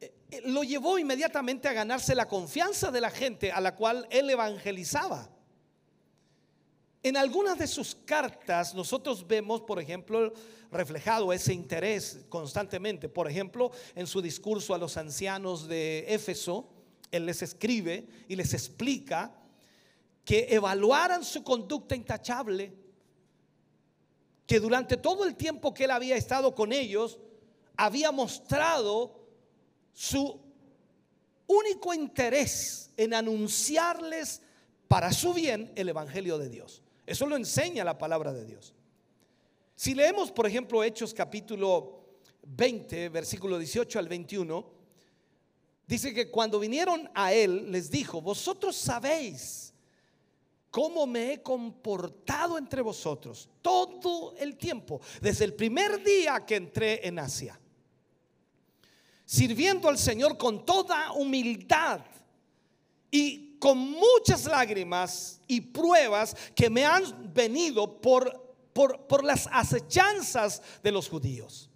Speaker 1: Eh, eh, lo llevó inmediatamente a ganarse la confianza de la gente a la cual él evangelizaba. En algunas de sus cartas nosotros vemos, por ejemplo, reflejado ese interés constantemente. Por ejemplo, en su discurso a los ancianos de Éfeso, Él les escribe y les explica que evaluaran su conducta intachable, que durante todo el tiempo que él había estado con ellos, había mostrado su único interés en anunciarles para su bien el Evangelio de Dios. Eso lo enseña la palabra de Dios. Si leemos, por ejemplo, Hechos capítulo 20, versículo 18 al 21, dice que cuando vinieron a él, les dijo, vosotros sabéis cómo me he comportado entre vosotros todo el tiempo, desde el primer día que entré en Asia, sirviendo al Señor con toda humildad y con muchas lágrimas y pruebas que me han venido por, por, por las acechanzas de los judíos.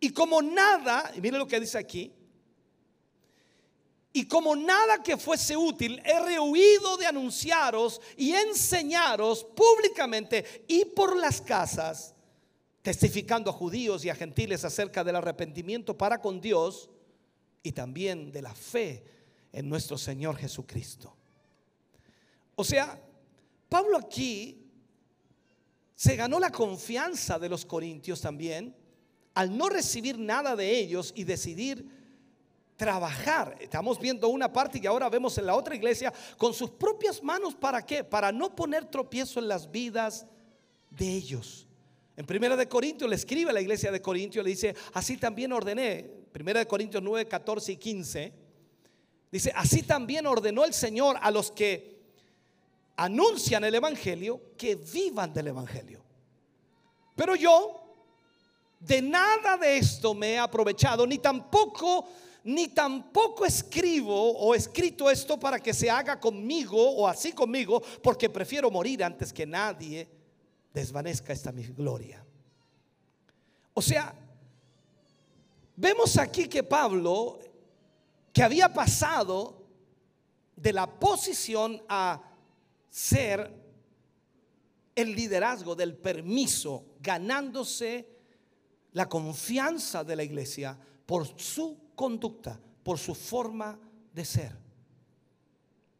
Speaker 1: Y como nada, y mire lo que dice aquí, y como nada que fuese útil, he rehuido de anunciaros y enseñaros públicamente y por las casas, testificando a judíos y a gentiles acerca del arrepentimiento para con Dios y también de la fe en nuestro Señor Jesucristo. O sea, Pablo aquí se ganó la confianza de los corintios también al no recibir nada de ellos y decidir trabajar. Estamos viendo una parte y ahora vemos en la otra iglesia con sus propias manos. ¿Para qué? Para no poner tropiezo en las vidas de ellos. En Primera de Corintios le escribe a la iglesia de Corintios, le dice, así también ordené, Primera de Corintios 9, 14 y 15, dice, así también ordenó el Señor a los que anuncian el Evangelio que vivan del Evangelio. Pero yo de nada de esto me he aprovechado, ni tampoco, ni tampoco escribo o escrito esto para que se haga conmigo o así conmigo, porque prefiero morir antes que nadie desvanezca esta mi gloria. O sea, vemos aquí que Pablo, que había pasado de la posición a ser el liderazgo del permiso, ganándose la confianza de la iglesia por su conducta, por su forma de ser.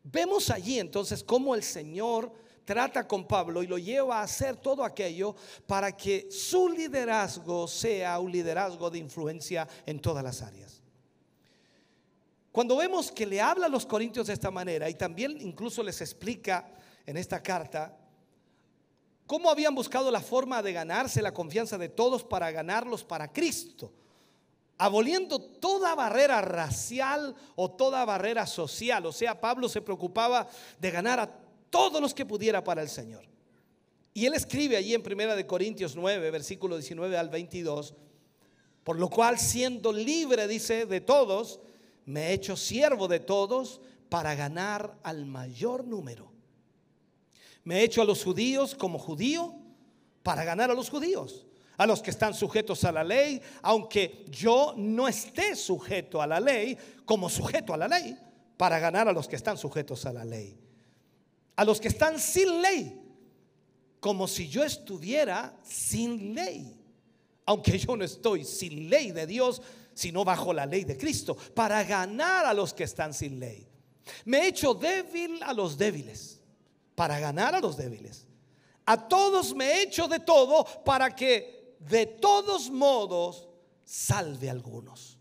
Speaker 1: Vemos allí entonces cómo el Señor trata con Pablo y lo lleva a hacer todo aquello para que su liderazgo sea un liderazgo de influencia en todas las áreas. Cuando vemos que le habla a los corintios de esta manera y también incluso les explica en esta carta cómo habían buscado la forma de ganarse la confianza de todos para ganarlos para Cristo, aboliendo toda barrera racial o toda barrera social. O sea, Pablo se preocupaba de ganar a todos los que pudiera para el Señor. Y él escribe allí en Primera de Corintios 9, versículo 19 al 22, por lo cual siendo libre, dice, de todos, me he hecho siervo de todos para ganar al mayor número. Me he hecho a los judíos como judío para ganar a los judíos, a los que están sujetos a la ley, aunque yo no esté sujeto a la ley, como sujeto a la ley, para ganar a los que están sujetos a la ley. A los que están sin ley, como si yo estuviera sin ley, aunque yo no estoy sin ley de Dios, sino bajo la ley de Cristo, para ganar a los que están sin ley. Me he hecho débil a los débiles para ganar a los débiles. A todos me he hecho de todo para que de todos modos salve a algunos.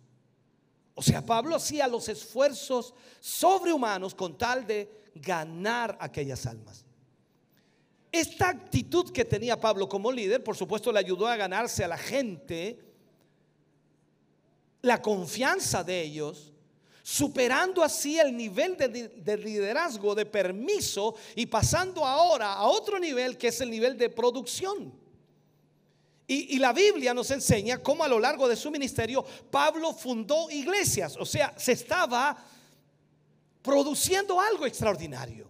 Speaker 1: O sea, Pablo hacía los esfuerzos sobrehumanos con tal de ganar aquellas almas. Esta actitud que tenía Pablo como líder, por supuesto, le ayudó a ganarse a la gente la confianza de ellos superando así el nivel de, liderazgo, de permiso y pasando ahora a otro nivel que es el nivel de producción. Y, la Biblia nos enseña cómo a lo largo de su ministerio Pablo fundó iglesias, o sea, se estaba produciendo algo extraordinario.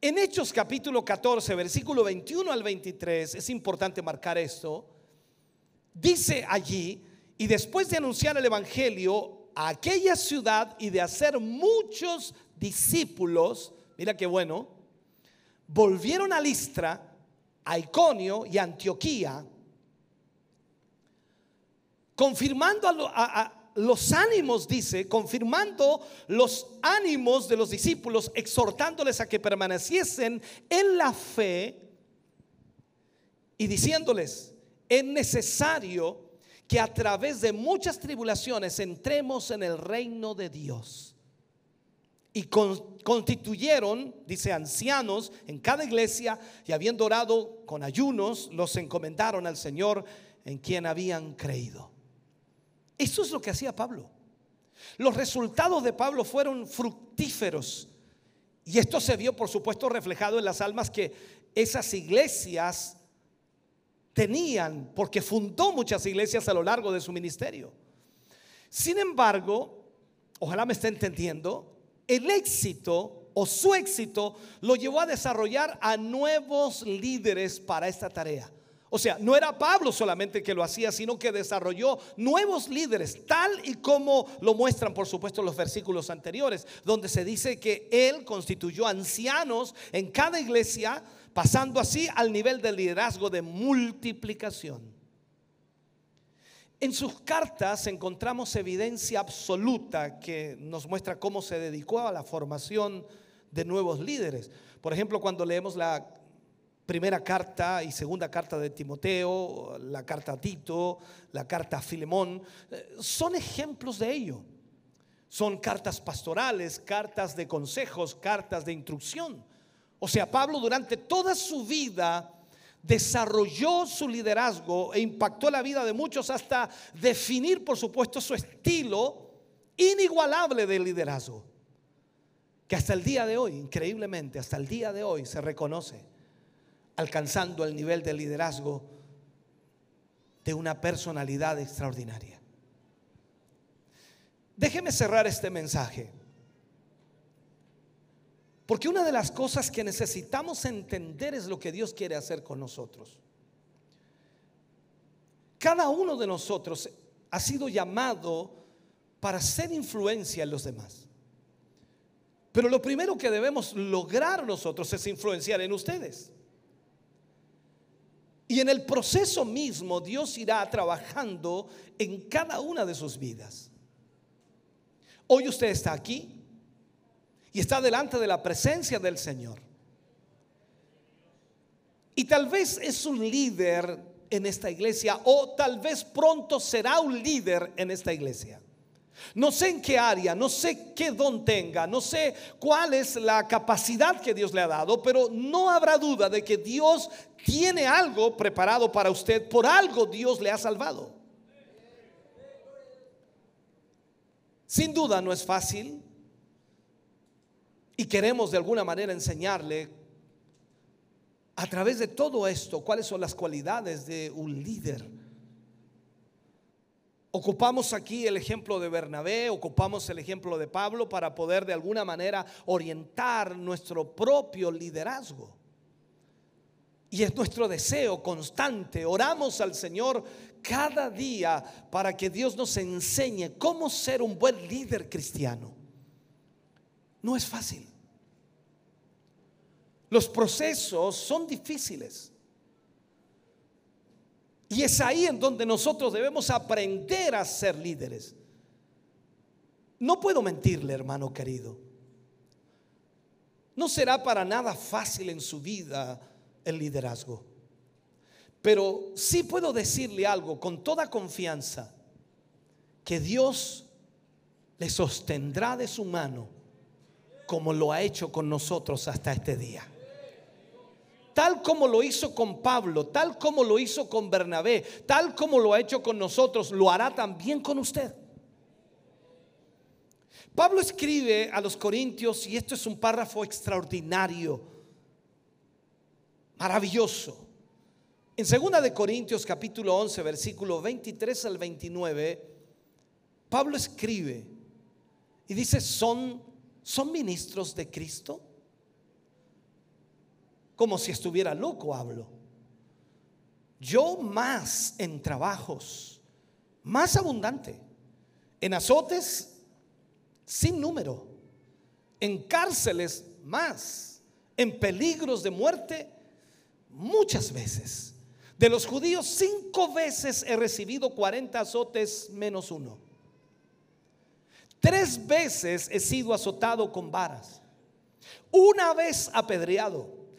Speaker 1: En Hechos capítulo 14, versículo 21 al 23, es importante marcar esto, dice allí, y después de anunciar el Evangelio, a aquella ciudad y de hacer muchos discípulos, mira qué bueno, volvieron a Listra, a Iconio y a Antioquía, confirmando a, los ánimos, dice, confirmando los ánimos de los discípulos, exhortándoles a que permaneciesen en la fe y diciéndoles, es necesario que a través de muchas tribulaciones entremos en el reino de Dios. Y constituyeron, dice, ancianos en cada iglesia y habiendo orado con ayunos, los encomendaron al Señor en quien habían creído. Eso es lo que hacía Pablo. Los resultados de Pablo fueron fructíferos. Y esto se vio, por supuesto, reflejado en las almas que esas iglesias tenían, porque fundó muchas iglesias a lo largo de su ministerio. Sin embargo, ojalá me esté entendiendo, el éxito o su éxito lo llevó a desarrollar a nuevos líderes para esta tarea. O sea, no era Pablo solamente que lo hacía, sino que desarrolló nuevos líderes, tal y como lo muestran, por supuesto, los versículos anteriores, donde se dice que él constituyó ancianos en cada iglesia, pasando así al nivel de liderazgo de multiplicación. En sus cartas encontramos evidencia absoluta que nos muestra cómo se dedicó a la formación de nuevos líderes. Por ejemplo, cuando leemos la primera carta y segunda carta de Timoteo, la carta a Tito, la carta a Filemón, eh, son ejemplos de ello. Son cartas pastorales, cartas de consejos, cartas de instrucción. O sea, Pablo durante toda su vida desarrolló su liderazgo e impactó la vida de muchos hasta definir, por supuesto, su estilo inigualable de liderazgo. Que hasta el día de hoy, increíblemente, hasta el día de hoy se reconoce alcanzando el nivel de liderazgo de una personalidad extraordinaria. Déjeme cerrar este mensaje. Porque una de las cosas que necesitamos entender es lo que Dios quiere hacer con nosotros. Cada uno de nosotros ha sido llamado para hacer influencia en los demás. Pero lo primero que debemos lograr nosotros es influenciar en ustedes. Y en el proceso mismo Dios irá trabajando en cada una de sus vidas. Hoy usted está aquí y está delante de la presencia del Señor. Y tal vez es un líder en esta iglesia o tal vez pronto será un líder en esta iglesia. No sé en qué área, no sé qué don tenga, no sé cuál es la capacidad que Dios le ha dado, pero no habrá duda de que Dios tiene algo preparado para usted, por algo Dios le ha salvado. Sin duda no es fácil y queremos de alguna manera enseñarle a través de todo esto cuáles son las cualidades de un líder Ocupamos aquí el ejemplo de Bernabé, ocupamos el ejemplo de Pablo para poder de alguna manera orientar nuestro propio liderazgo. Y es nuestro deseo constante. Oramos al Señor cada día para que Dios nos enseñe cómo ser un buen líder cristiano. No es fácil. Los procesos son difíciles. Y es ahí en donde nosotros debemos aprender a ser líderes. No puedo mentirle, hermano querido. No será para nada fácil en su vida el liderazgo. Pero sí puedo decirle algo con toda confianza, que Dios le sostendrá de su mano como lo ha hecho con nosotros hasta este día tal como lo hizo con Pablo, tal como lo hizo con Bernabé, tal como lo ha hecho con nosotros, lo hará también con usted. Pablo escribe a los Corintios, y esto es un párrafo extraordinario, maravilloso. En 2 de Corintios capítulo 11, versículo 23 al 29, Pablo escribe y dice, "¿Son son ministros de Cristo?" Como si estuviera loco hablo. Yo más en trabajos, más abundante, en azotes sin número, en cárceles más, en peligros de muerte muchas veces. De los judíos cinco veces he recibido 40 azotes menos uno. Tres veces he sido azotado con varas. Una vez apedreado.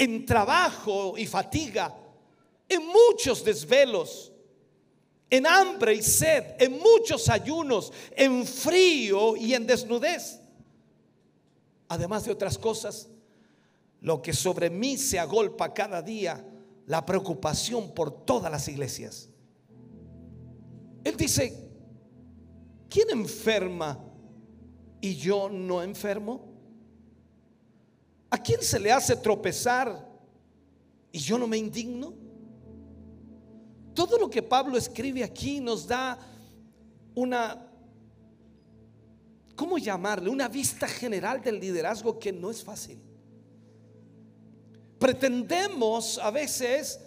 Speaker 1: en trabajo y fatiga, en muchos desvelos, en hambre y sed, en muchos ayunos, en frío y en desnudez. Además de otras cosas, lo que sobre mí se agolpa cada día, la preocupación por todas las iglesias. Él dice, ¿Quién enferma y yo no enfermo? ¿A quién se le hace tropezar y yo no me indigno? Todo lo que Pablo escribe aquí nos da una, ¿cómo llamarle? Una vista general del liderazgo que no es fácil. Pretendemos a veces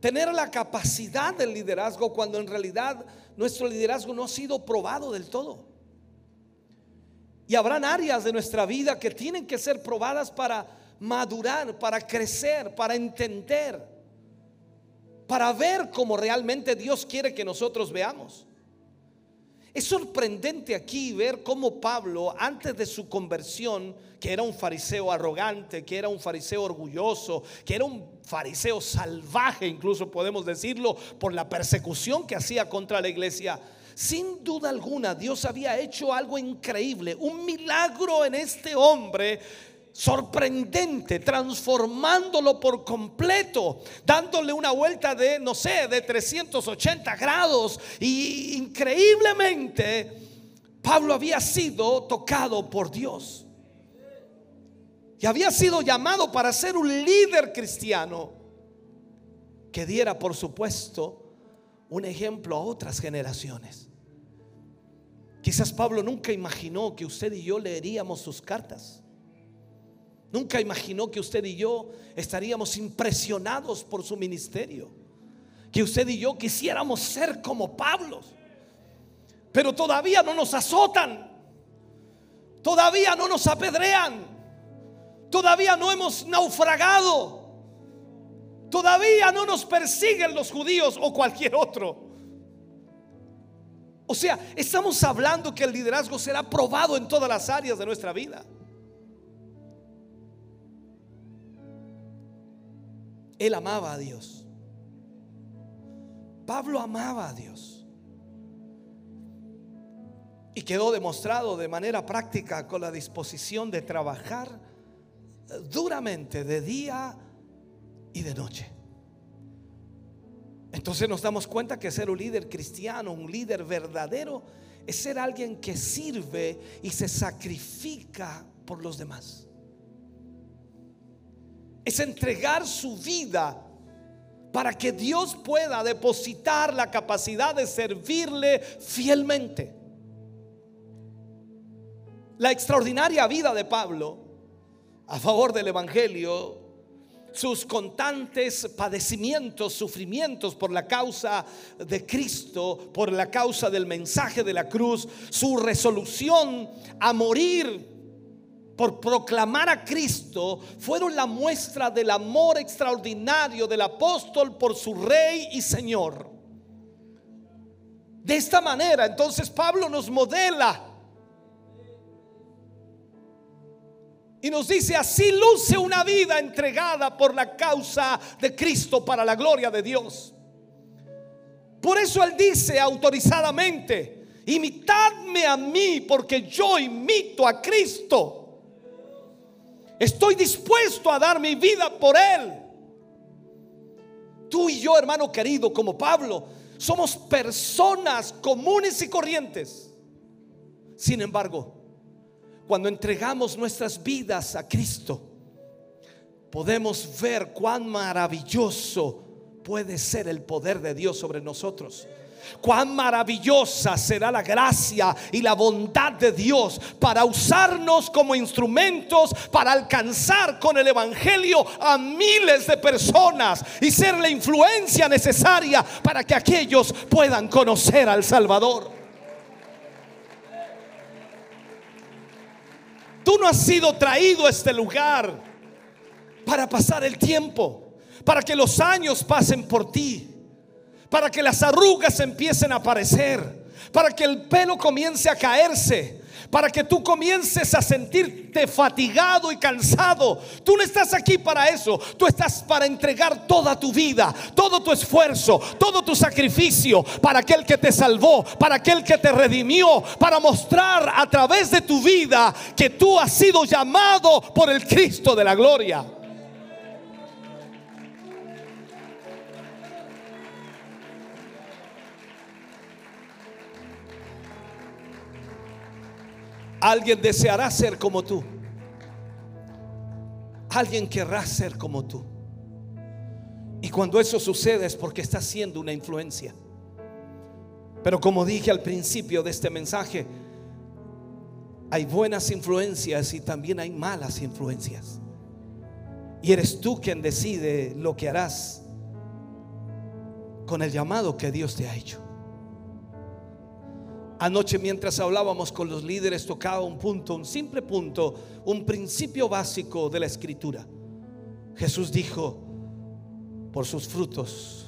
Speaker 1: tener la capacidad del liderazgo cuando en realidad nuestro liderazgo no ha sido probado del todo. Y habrán áreas de nuestra vida que tienen que ser probadas para madurar, para crecer, para entender, para ver cómo realmente Dios quiere que nosotros veamos. Es sorprendente aquí ver cómo Pablo, antes de su conversión, que era un fariseo arrogante, que era un fariseo orgulloso, que era un fariseo salvaje, incluso podemos decirlo, por la persecución que hacía contra la iglesia, sin duda alguna Dios había hecho algo increíble, un milagro en este hombre sorprendente, transformándolo por completo, dándole una vuelta de, no sé, de 380 grados. Y increíblemente, Pablo había sido tocado por Dios. Y había sido llamado para ser un líder cristiano que diera, por supuesto, un ejemplo a otras generaciones. Quizás Pablo nunca imaginó que usted y yo leeríamos sus cartas. Nunca imaginó que usted y yo estaríamos impresionados por su ministerio. Que usted y yo quisiéramos ser como Pablo. Pero todavía no nos azotan. Todavía no nos apedrean. Todavía no hemos naufragado. Todavía no nos persiguen los judíos o cualquier otro. O sea, estamos hablando que el liderazgo será probado en todas las áreas de nuestra vida. Él amaba a Dios. Pablo amaba a Dios. Y quedó demostrado de manera práctica con la disposición de trabajar duramente de día y de noche. Entonces nos damos cuenta que ser un líder cristiano, un líder verdadero, es ser alguien que sirve y se sacrifica por los demás es entregar su vida para que Dios pueda depositar la capacidad de servirle fielmente. La extraordinaria vida de Pablo a favor del Evangelio, sus constantes padecimientos, sufrimientos por la causa de Cristo, por la causa del mensaje de la cruz, su resolución a morir por proclamar a Cristo fueron la muestra del amor extraordinario del apóstol por su rey y señor. De esta manera, entonces Pablo nos modela y nos dice, así luce una vida entregada por la causa de Cristo para la gloria de Dios. Por eso él dice autorizadamente, imitadme a mí porque yo imito a Cristo. Estoy dispuesto a dar mi vida por Él. Tú y yo, hermano querido, como Pablo, somos personas comunes y corrientes. Sin embargo, cuando entregamos nuestras vidas a Cristo, podemos ver cuán maravilloso puede ser el poder de Dios sobre nosotros. Cuán maravillosa será la gracia y la bondad de Dios para usarnos como instrumentos para alcanzar con el Evangelio a miles de personas y ser la influencia necesaria para que aquellos puedan conocer al Salvador. Tú no has sido traído a este lugar para pasar el tiempo, para que los años pasen por ti para que las arrugas empiecen a aparecer, para que el pelo comience a caerse, para que tú comiences a sentirte fatigado y cansado. Tú no estás aquí para eso, tú estás para entregar toda tu vida, todo tu esfuerzo, todo tu sacrificio para aquel que te salvó, para aquel que te redimió, para mostrar a través de tu vida que tú has sido llamado por el Cristo de la gloria. Alguien deseará ser como tú. Alguien querrá ser como tú. Y cuando eso sucede es porque está siendo una influencia. Pero como dije al principio de este mensaje, hay buenas influencias y también hay malas influencias. Y eres tú quien decide lo que harás con el llamado que Dios te ha hecho. Anoche mientras hablábamos con los líderes tocaba un punto, un simple punto, un principio básico de la escritura. Jesús dijo, por sus frutos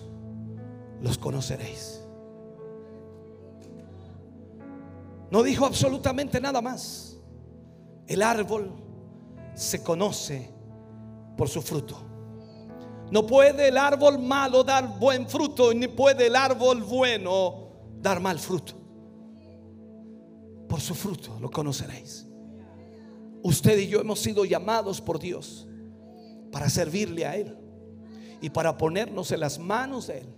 Speaker 1: los conoceréis. No dijo absolutamente nada más. El árbol se conoce por su fruto. No puede el árbol malo dar buen fruto, ni puede el árbol bueno dar mal fruto. Por su fruto lo conoceréis. Usted y yo hemos sido llamados por Dios para servirle a Él y para ponernos en las manos de Él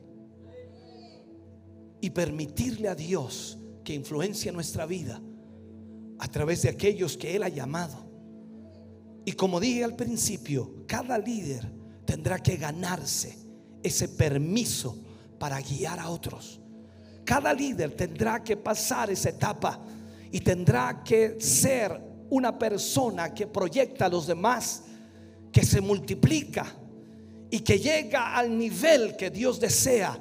Speaker 1: y permitirle a Dios que influencie nuestra vida a través de aquellos que Él ha llamado. Y como dije al principio, cada líder tendrá que ganarse ese permiso para guiar a otros. Cada líder tendrá que pasar esa etapa y tendrá que ser una persona que proyecta a los demás, que se multiplica y que llega al nivel que Dios desea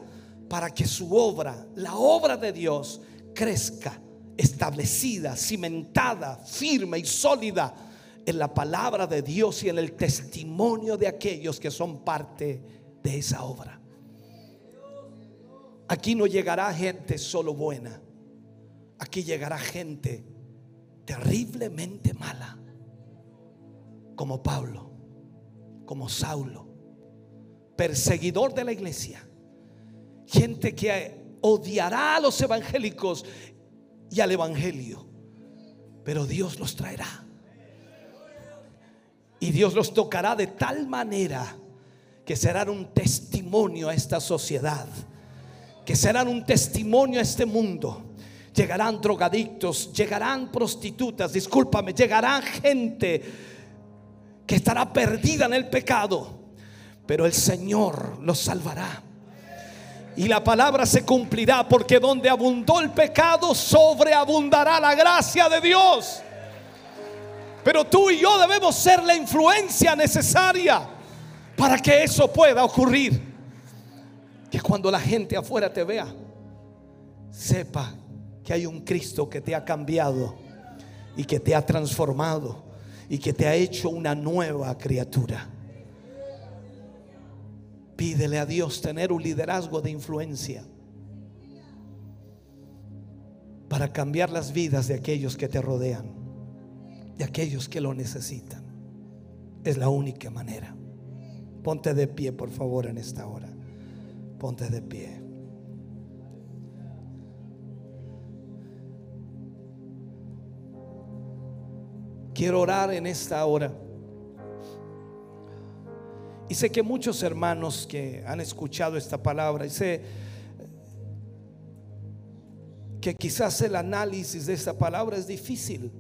Speaker 1: para que su obra, la obra de Dios, crezca establecida, cimentada, firme y sólida en la palabra de Dios y en el testimonio de aquellos que son parte de esa obra. Aquí no llegará gente solo buena aquí llegará gente terriblemente mala, como Pablo, como Saulo, perseguidor de la iglesia, gente que odiará a los evangélicos y al evangelio, pero Dios los traerá. Y Dios los tocará de tal manera que serán un testimonio a esta sociedad, que serán un testimonio a este mundo llegarán drogadictos, llegarán prostitutas, discúlpame, llegará gente que estará perdida en el pecado, pero el Señor los salvará. Y la palabra se cumplirá porque donde abundó el pecado, sobreabundará la gracia de Dios. Pero tú y yo debemos ser la influencia necesaria para que eso pueda ocurrir. Que cuando la gente afuera te vea, sepa que hay un Cristo que te ha cambiado y que te ha transformado y que te ha hecho una nueva criatura. Pídele a Dios tener un liderazgo de influencia para cambiar las vidas de aquellos que te rodean, de aquellos que lo necesitan. Es la única manera. Ponte de pie, por favor, en esta hora. Ponte de pie. Quiero orar en esta hora. Y sé que muchos hermanos que han escuchado esta palabra, y sé que quizás el análisis de esta palabra es difícil.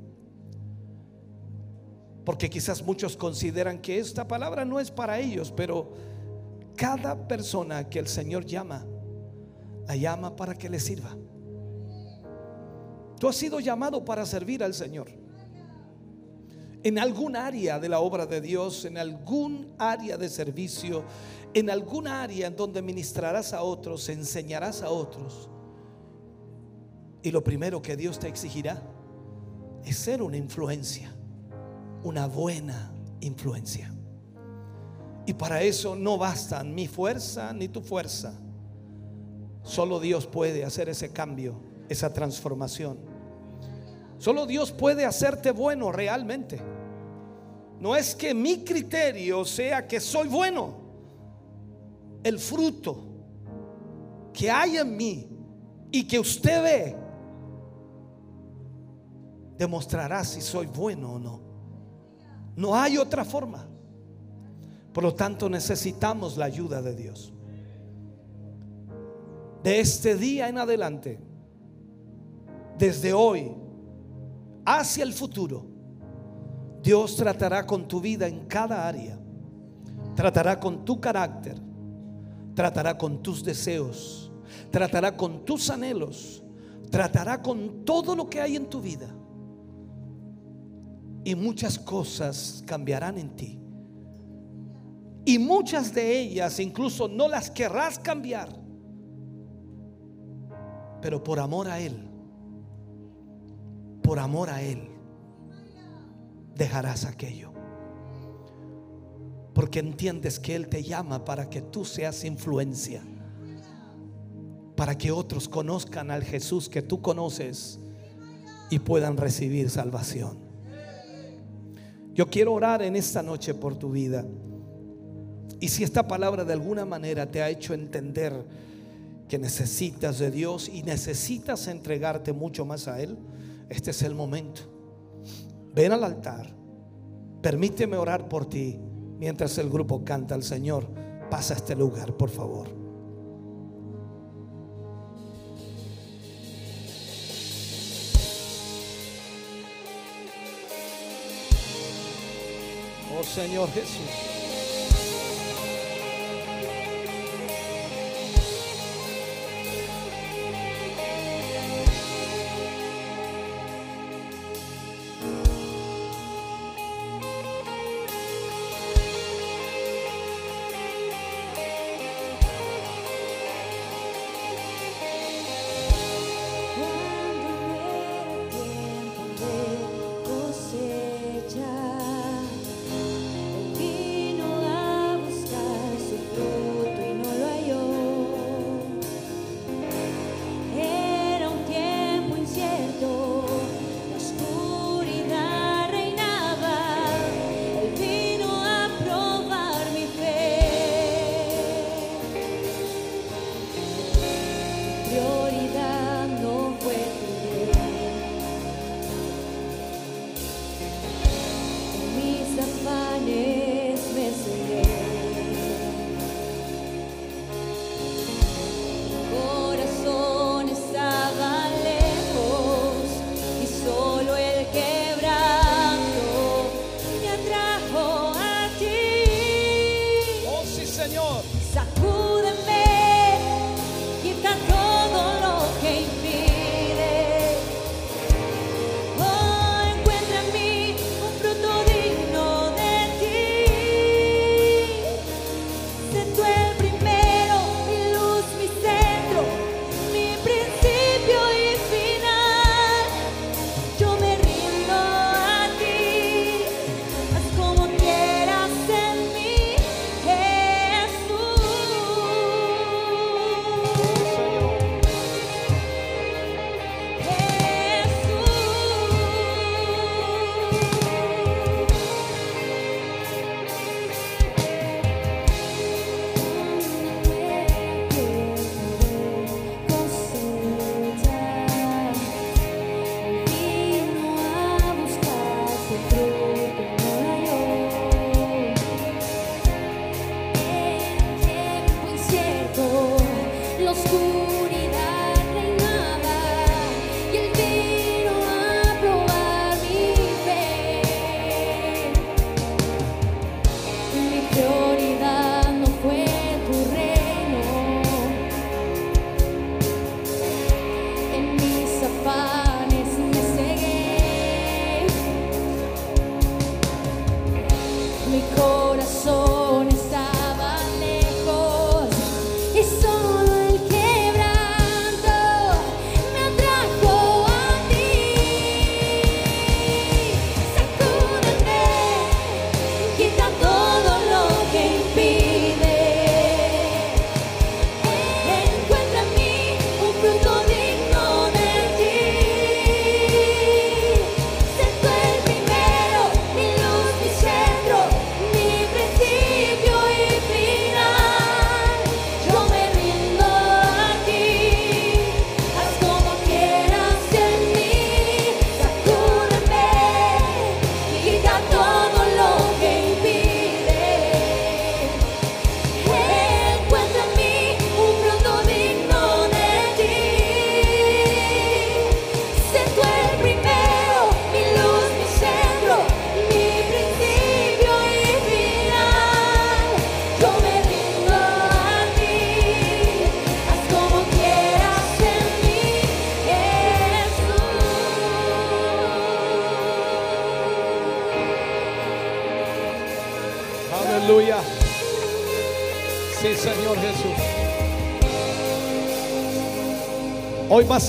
Speaker 1: Porque quizás muchos consideran que esta palabra no es para ellos, pero cada persona que el Señor llama
Speaker 2: la llama para que le sirva. Tú has sido llamado para servir al Señor. En algún área de la obra de Dios, en algún área de servicio, en algún área en donde ministrarás a otros, enseñarás a otros. Y lo primero que Dios te exigirá es ser una influencia, una buena influencia. Y para eso no bastan mi fuerza ni tu fuerza. Solo Dios puede hacer ese cambio, esa transformación. Solo Dios puede hacerte bueno realmente. No es que mi criterio sea que soy bueno. El fruto que hay en mí y que usted ve demostrará si soy bueno o no. No hay otra forma. Por lo tanto, necesitamos la ayuda de Dios. De este día en adelante, desde hoy, hacia el futuro, Dios tratará con tu vida en cada área. Tratará con tu carácter. Tratará con tus deseos. Tratará con tus anhelos. Tratará con todo lo que hay en tu vida. Y muchas cosas cambiarán en ti. Y muchas de ellas incluso no las querrás cambiar. Pero por amor a Él por amor a Él, dejarás aquello. Porque entiendes que Él te llama para que tú seas influencia. Para que otros conozcan al Jesús que tú conoces y puedan recibir salvación. Yo quiero orar en esta noche por tu vida. Y si esta palabra de alguna manera te ha hecho entender que necesitas de Dios y necesitas entregarte mucho más a Él, este es el momento. Ven al altar. Permíteme orar por ti mientras el grupo canta al Señor. Pasa a este lugar, por favor. Oh Señor Jesús.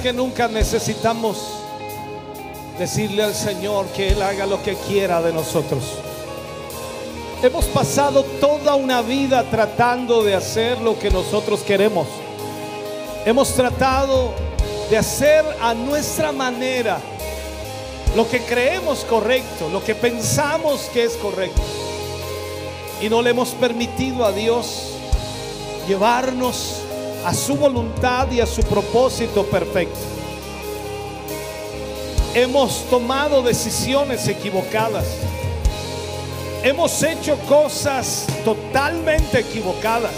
Speaker 1: Que nunca necesitamos decirle al Señor que Él haga lo que quiera de nosotros. Hemos pasado toda una vida tratando de hacer lo que nosotros queremos. Hemos tratado de hacer a nuestra manera lo que creemos correcto, lo que pensamos que es correcto. Y no le hemos permitido a Dios llevarnos a su voluntad y a su propósito perfecto. Hemos tomado decisiones equivocadas. Hemos hecho cosas totalmente equivocadas.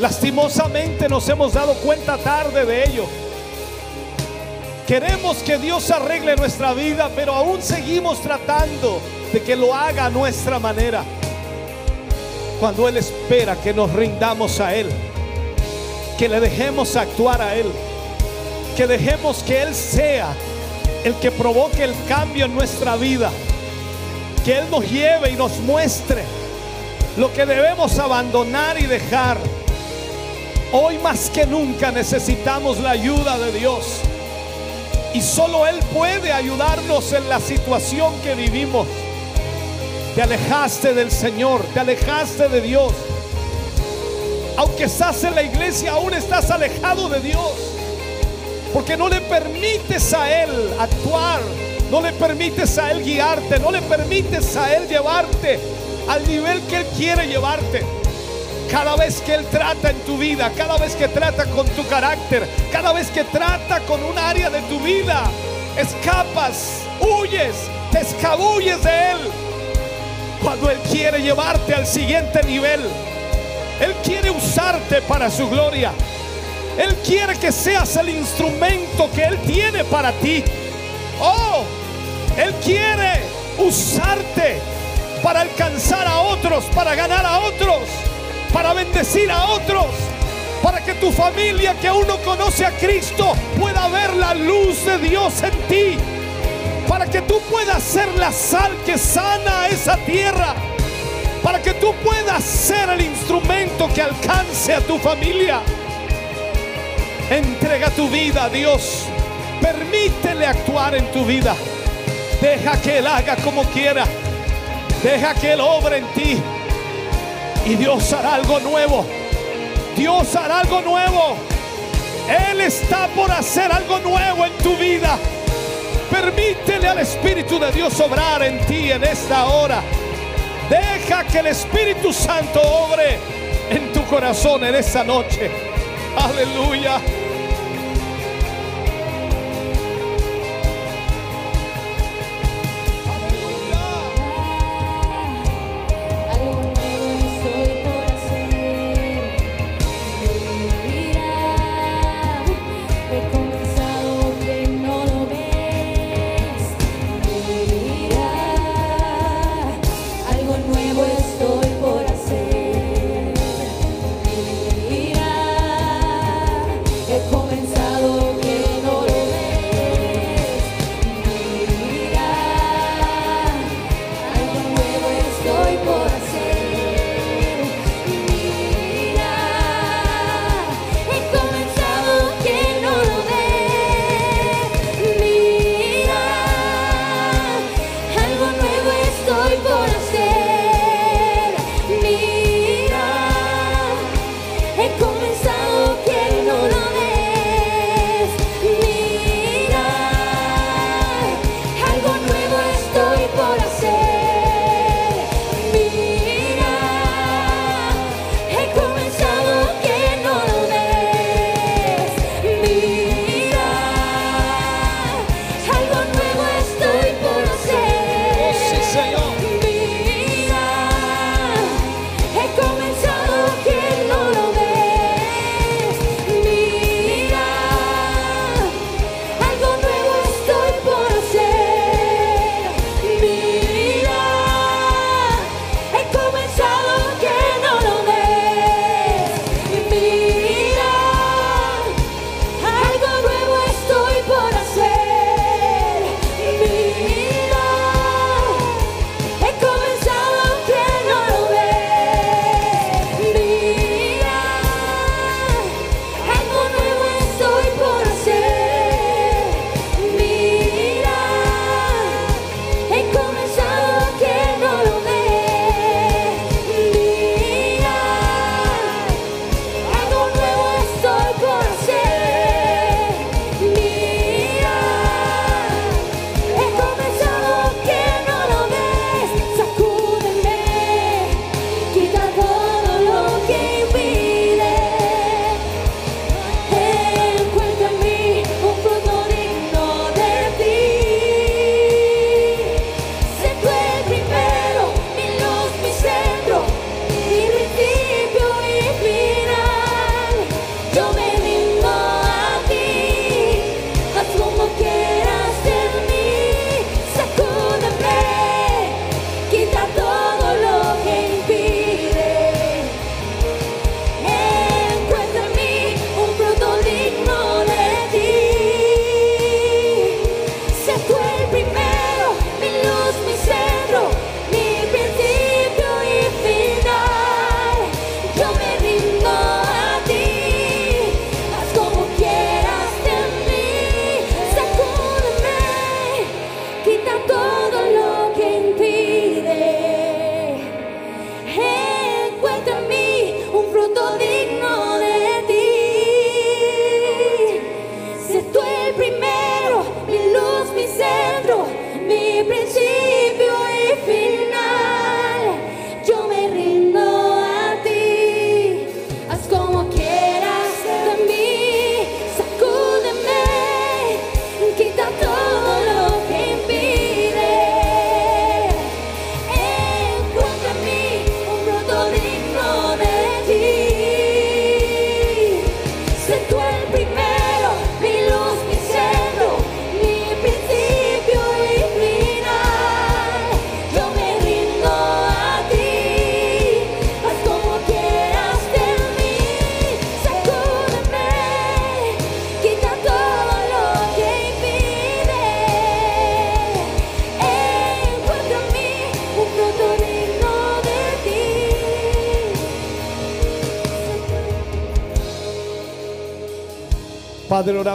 Speaker 1: Lastimosamente nos hemos dado cuenta tarde de ello. Queremos que Dios arregle nuestra vida, pero aún seguimos tratando de que lo haga a nuestra manera. Cuando Él espera que nos rindamos a Él que le dejemos actuar a Él, que dejemos que Él sea el que provoque el cambio en nuestra vida, que Él nos lleve y nos muestre lo que debemos abandonar y dejar. Hoy más que nunca necesitamos la ayuda de Dios. Y solo Él puede ayudarnos en la situación que vivimos. Te alejaste del Señor, te alejaste de Dios. Aunque estás en la iglesia, aún estás alejado de Dios. Porque no le permites a Él actuar. No le permites a Él guiarte. No le permites a Él llevarte al nivel que Él quiere llevarte. Cada vez que Él trata en tu vida, cada vez que trata con tu carácter, cada vez que trata con un área de tu vida, escapas, huyes, te escabulles de Él. Cuando Él quiere llevarte al siguiente nivel, él quiere usarte para su gloria. Él quiere que seas el instrumento que Él tiene para ti. Oh, Él quiere usarte para alcanzar a otros, para ganar a otros, para bendecir a otros, para que tu familia que aún no conoce a Cristo pueda ver la luz de Dios en ti, para que tú puedas ser la sal que sana esa tierra para que tú puedas ser el instrumento que alcance a tu familia. Entrega tu vida a Dios. Permítele actuar en tu vida. Deja que Él haga como quiera. Deja que Él obre en ti. Y Dios hará algo nuevo. Dios hará algo nuevo. Él está por hacer algo nuevo en tu vida. Permítele al Espíritu de Dios obrar en ti en esta hora. Deja que el Espíritu Santo obre en tu corazón en esta noche. Aleluya.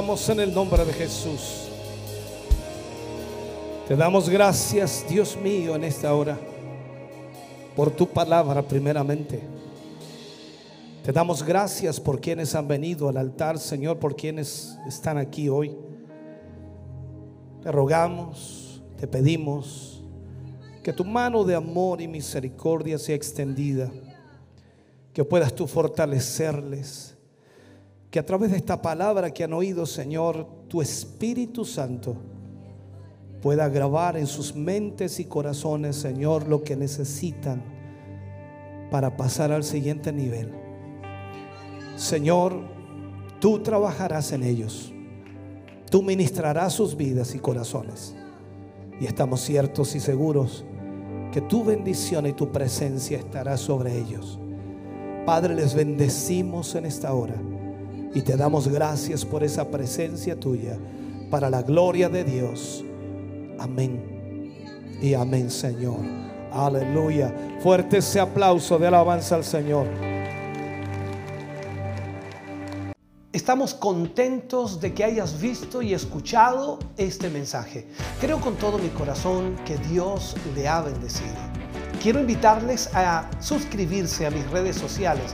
Speaker 1: En el nombre de Jesús. Te damos gracias, Dios mío, en esta hora, por tu palabra primeramente. Te damos gracias por quienes han venido al altar, Señor, por quienes están aquí hoy. Te rogamos, te pedimos que tu mano de amor y misericordia sea extendida, que puedas tú fortalecerles, que a través de esta palabra que han oído, Señor, tu Espíritu Santo pueda grabar en sus mentes y corazones, Señor, lo que necesitan para pasar al siguiente nivel. Señor, tú trabajarás en ellos. Tú ministrarás sus vidas y corazones. Y estamos ciertos y seguros que tu bendición y tu presencia estará sobre ellos. Padre, les bendecimos en esta hora y te damos gracias por esa presencia tuya para la gloria de Dios. Amén. Y amén, Señor. Aleluya. Fuerte ese aplauso de alabanza al Señor. Estamos contentos de que hayas visto y escuchado este mensaje. Creo con todo mi corazón que Dios le ha bendecido. Quiero invitarles a suscribirse a mis redes sociales,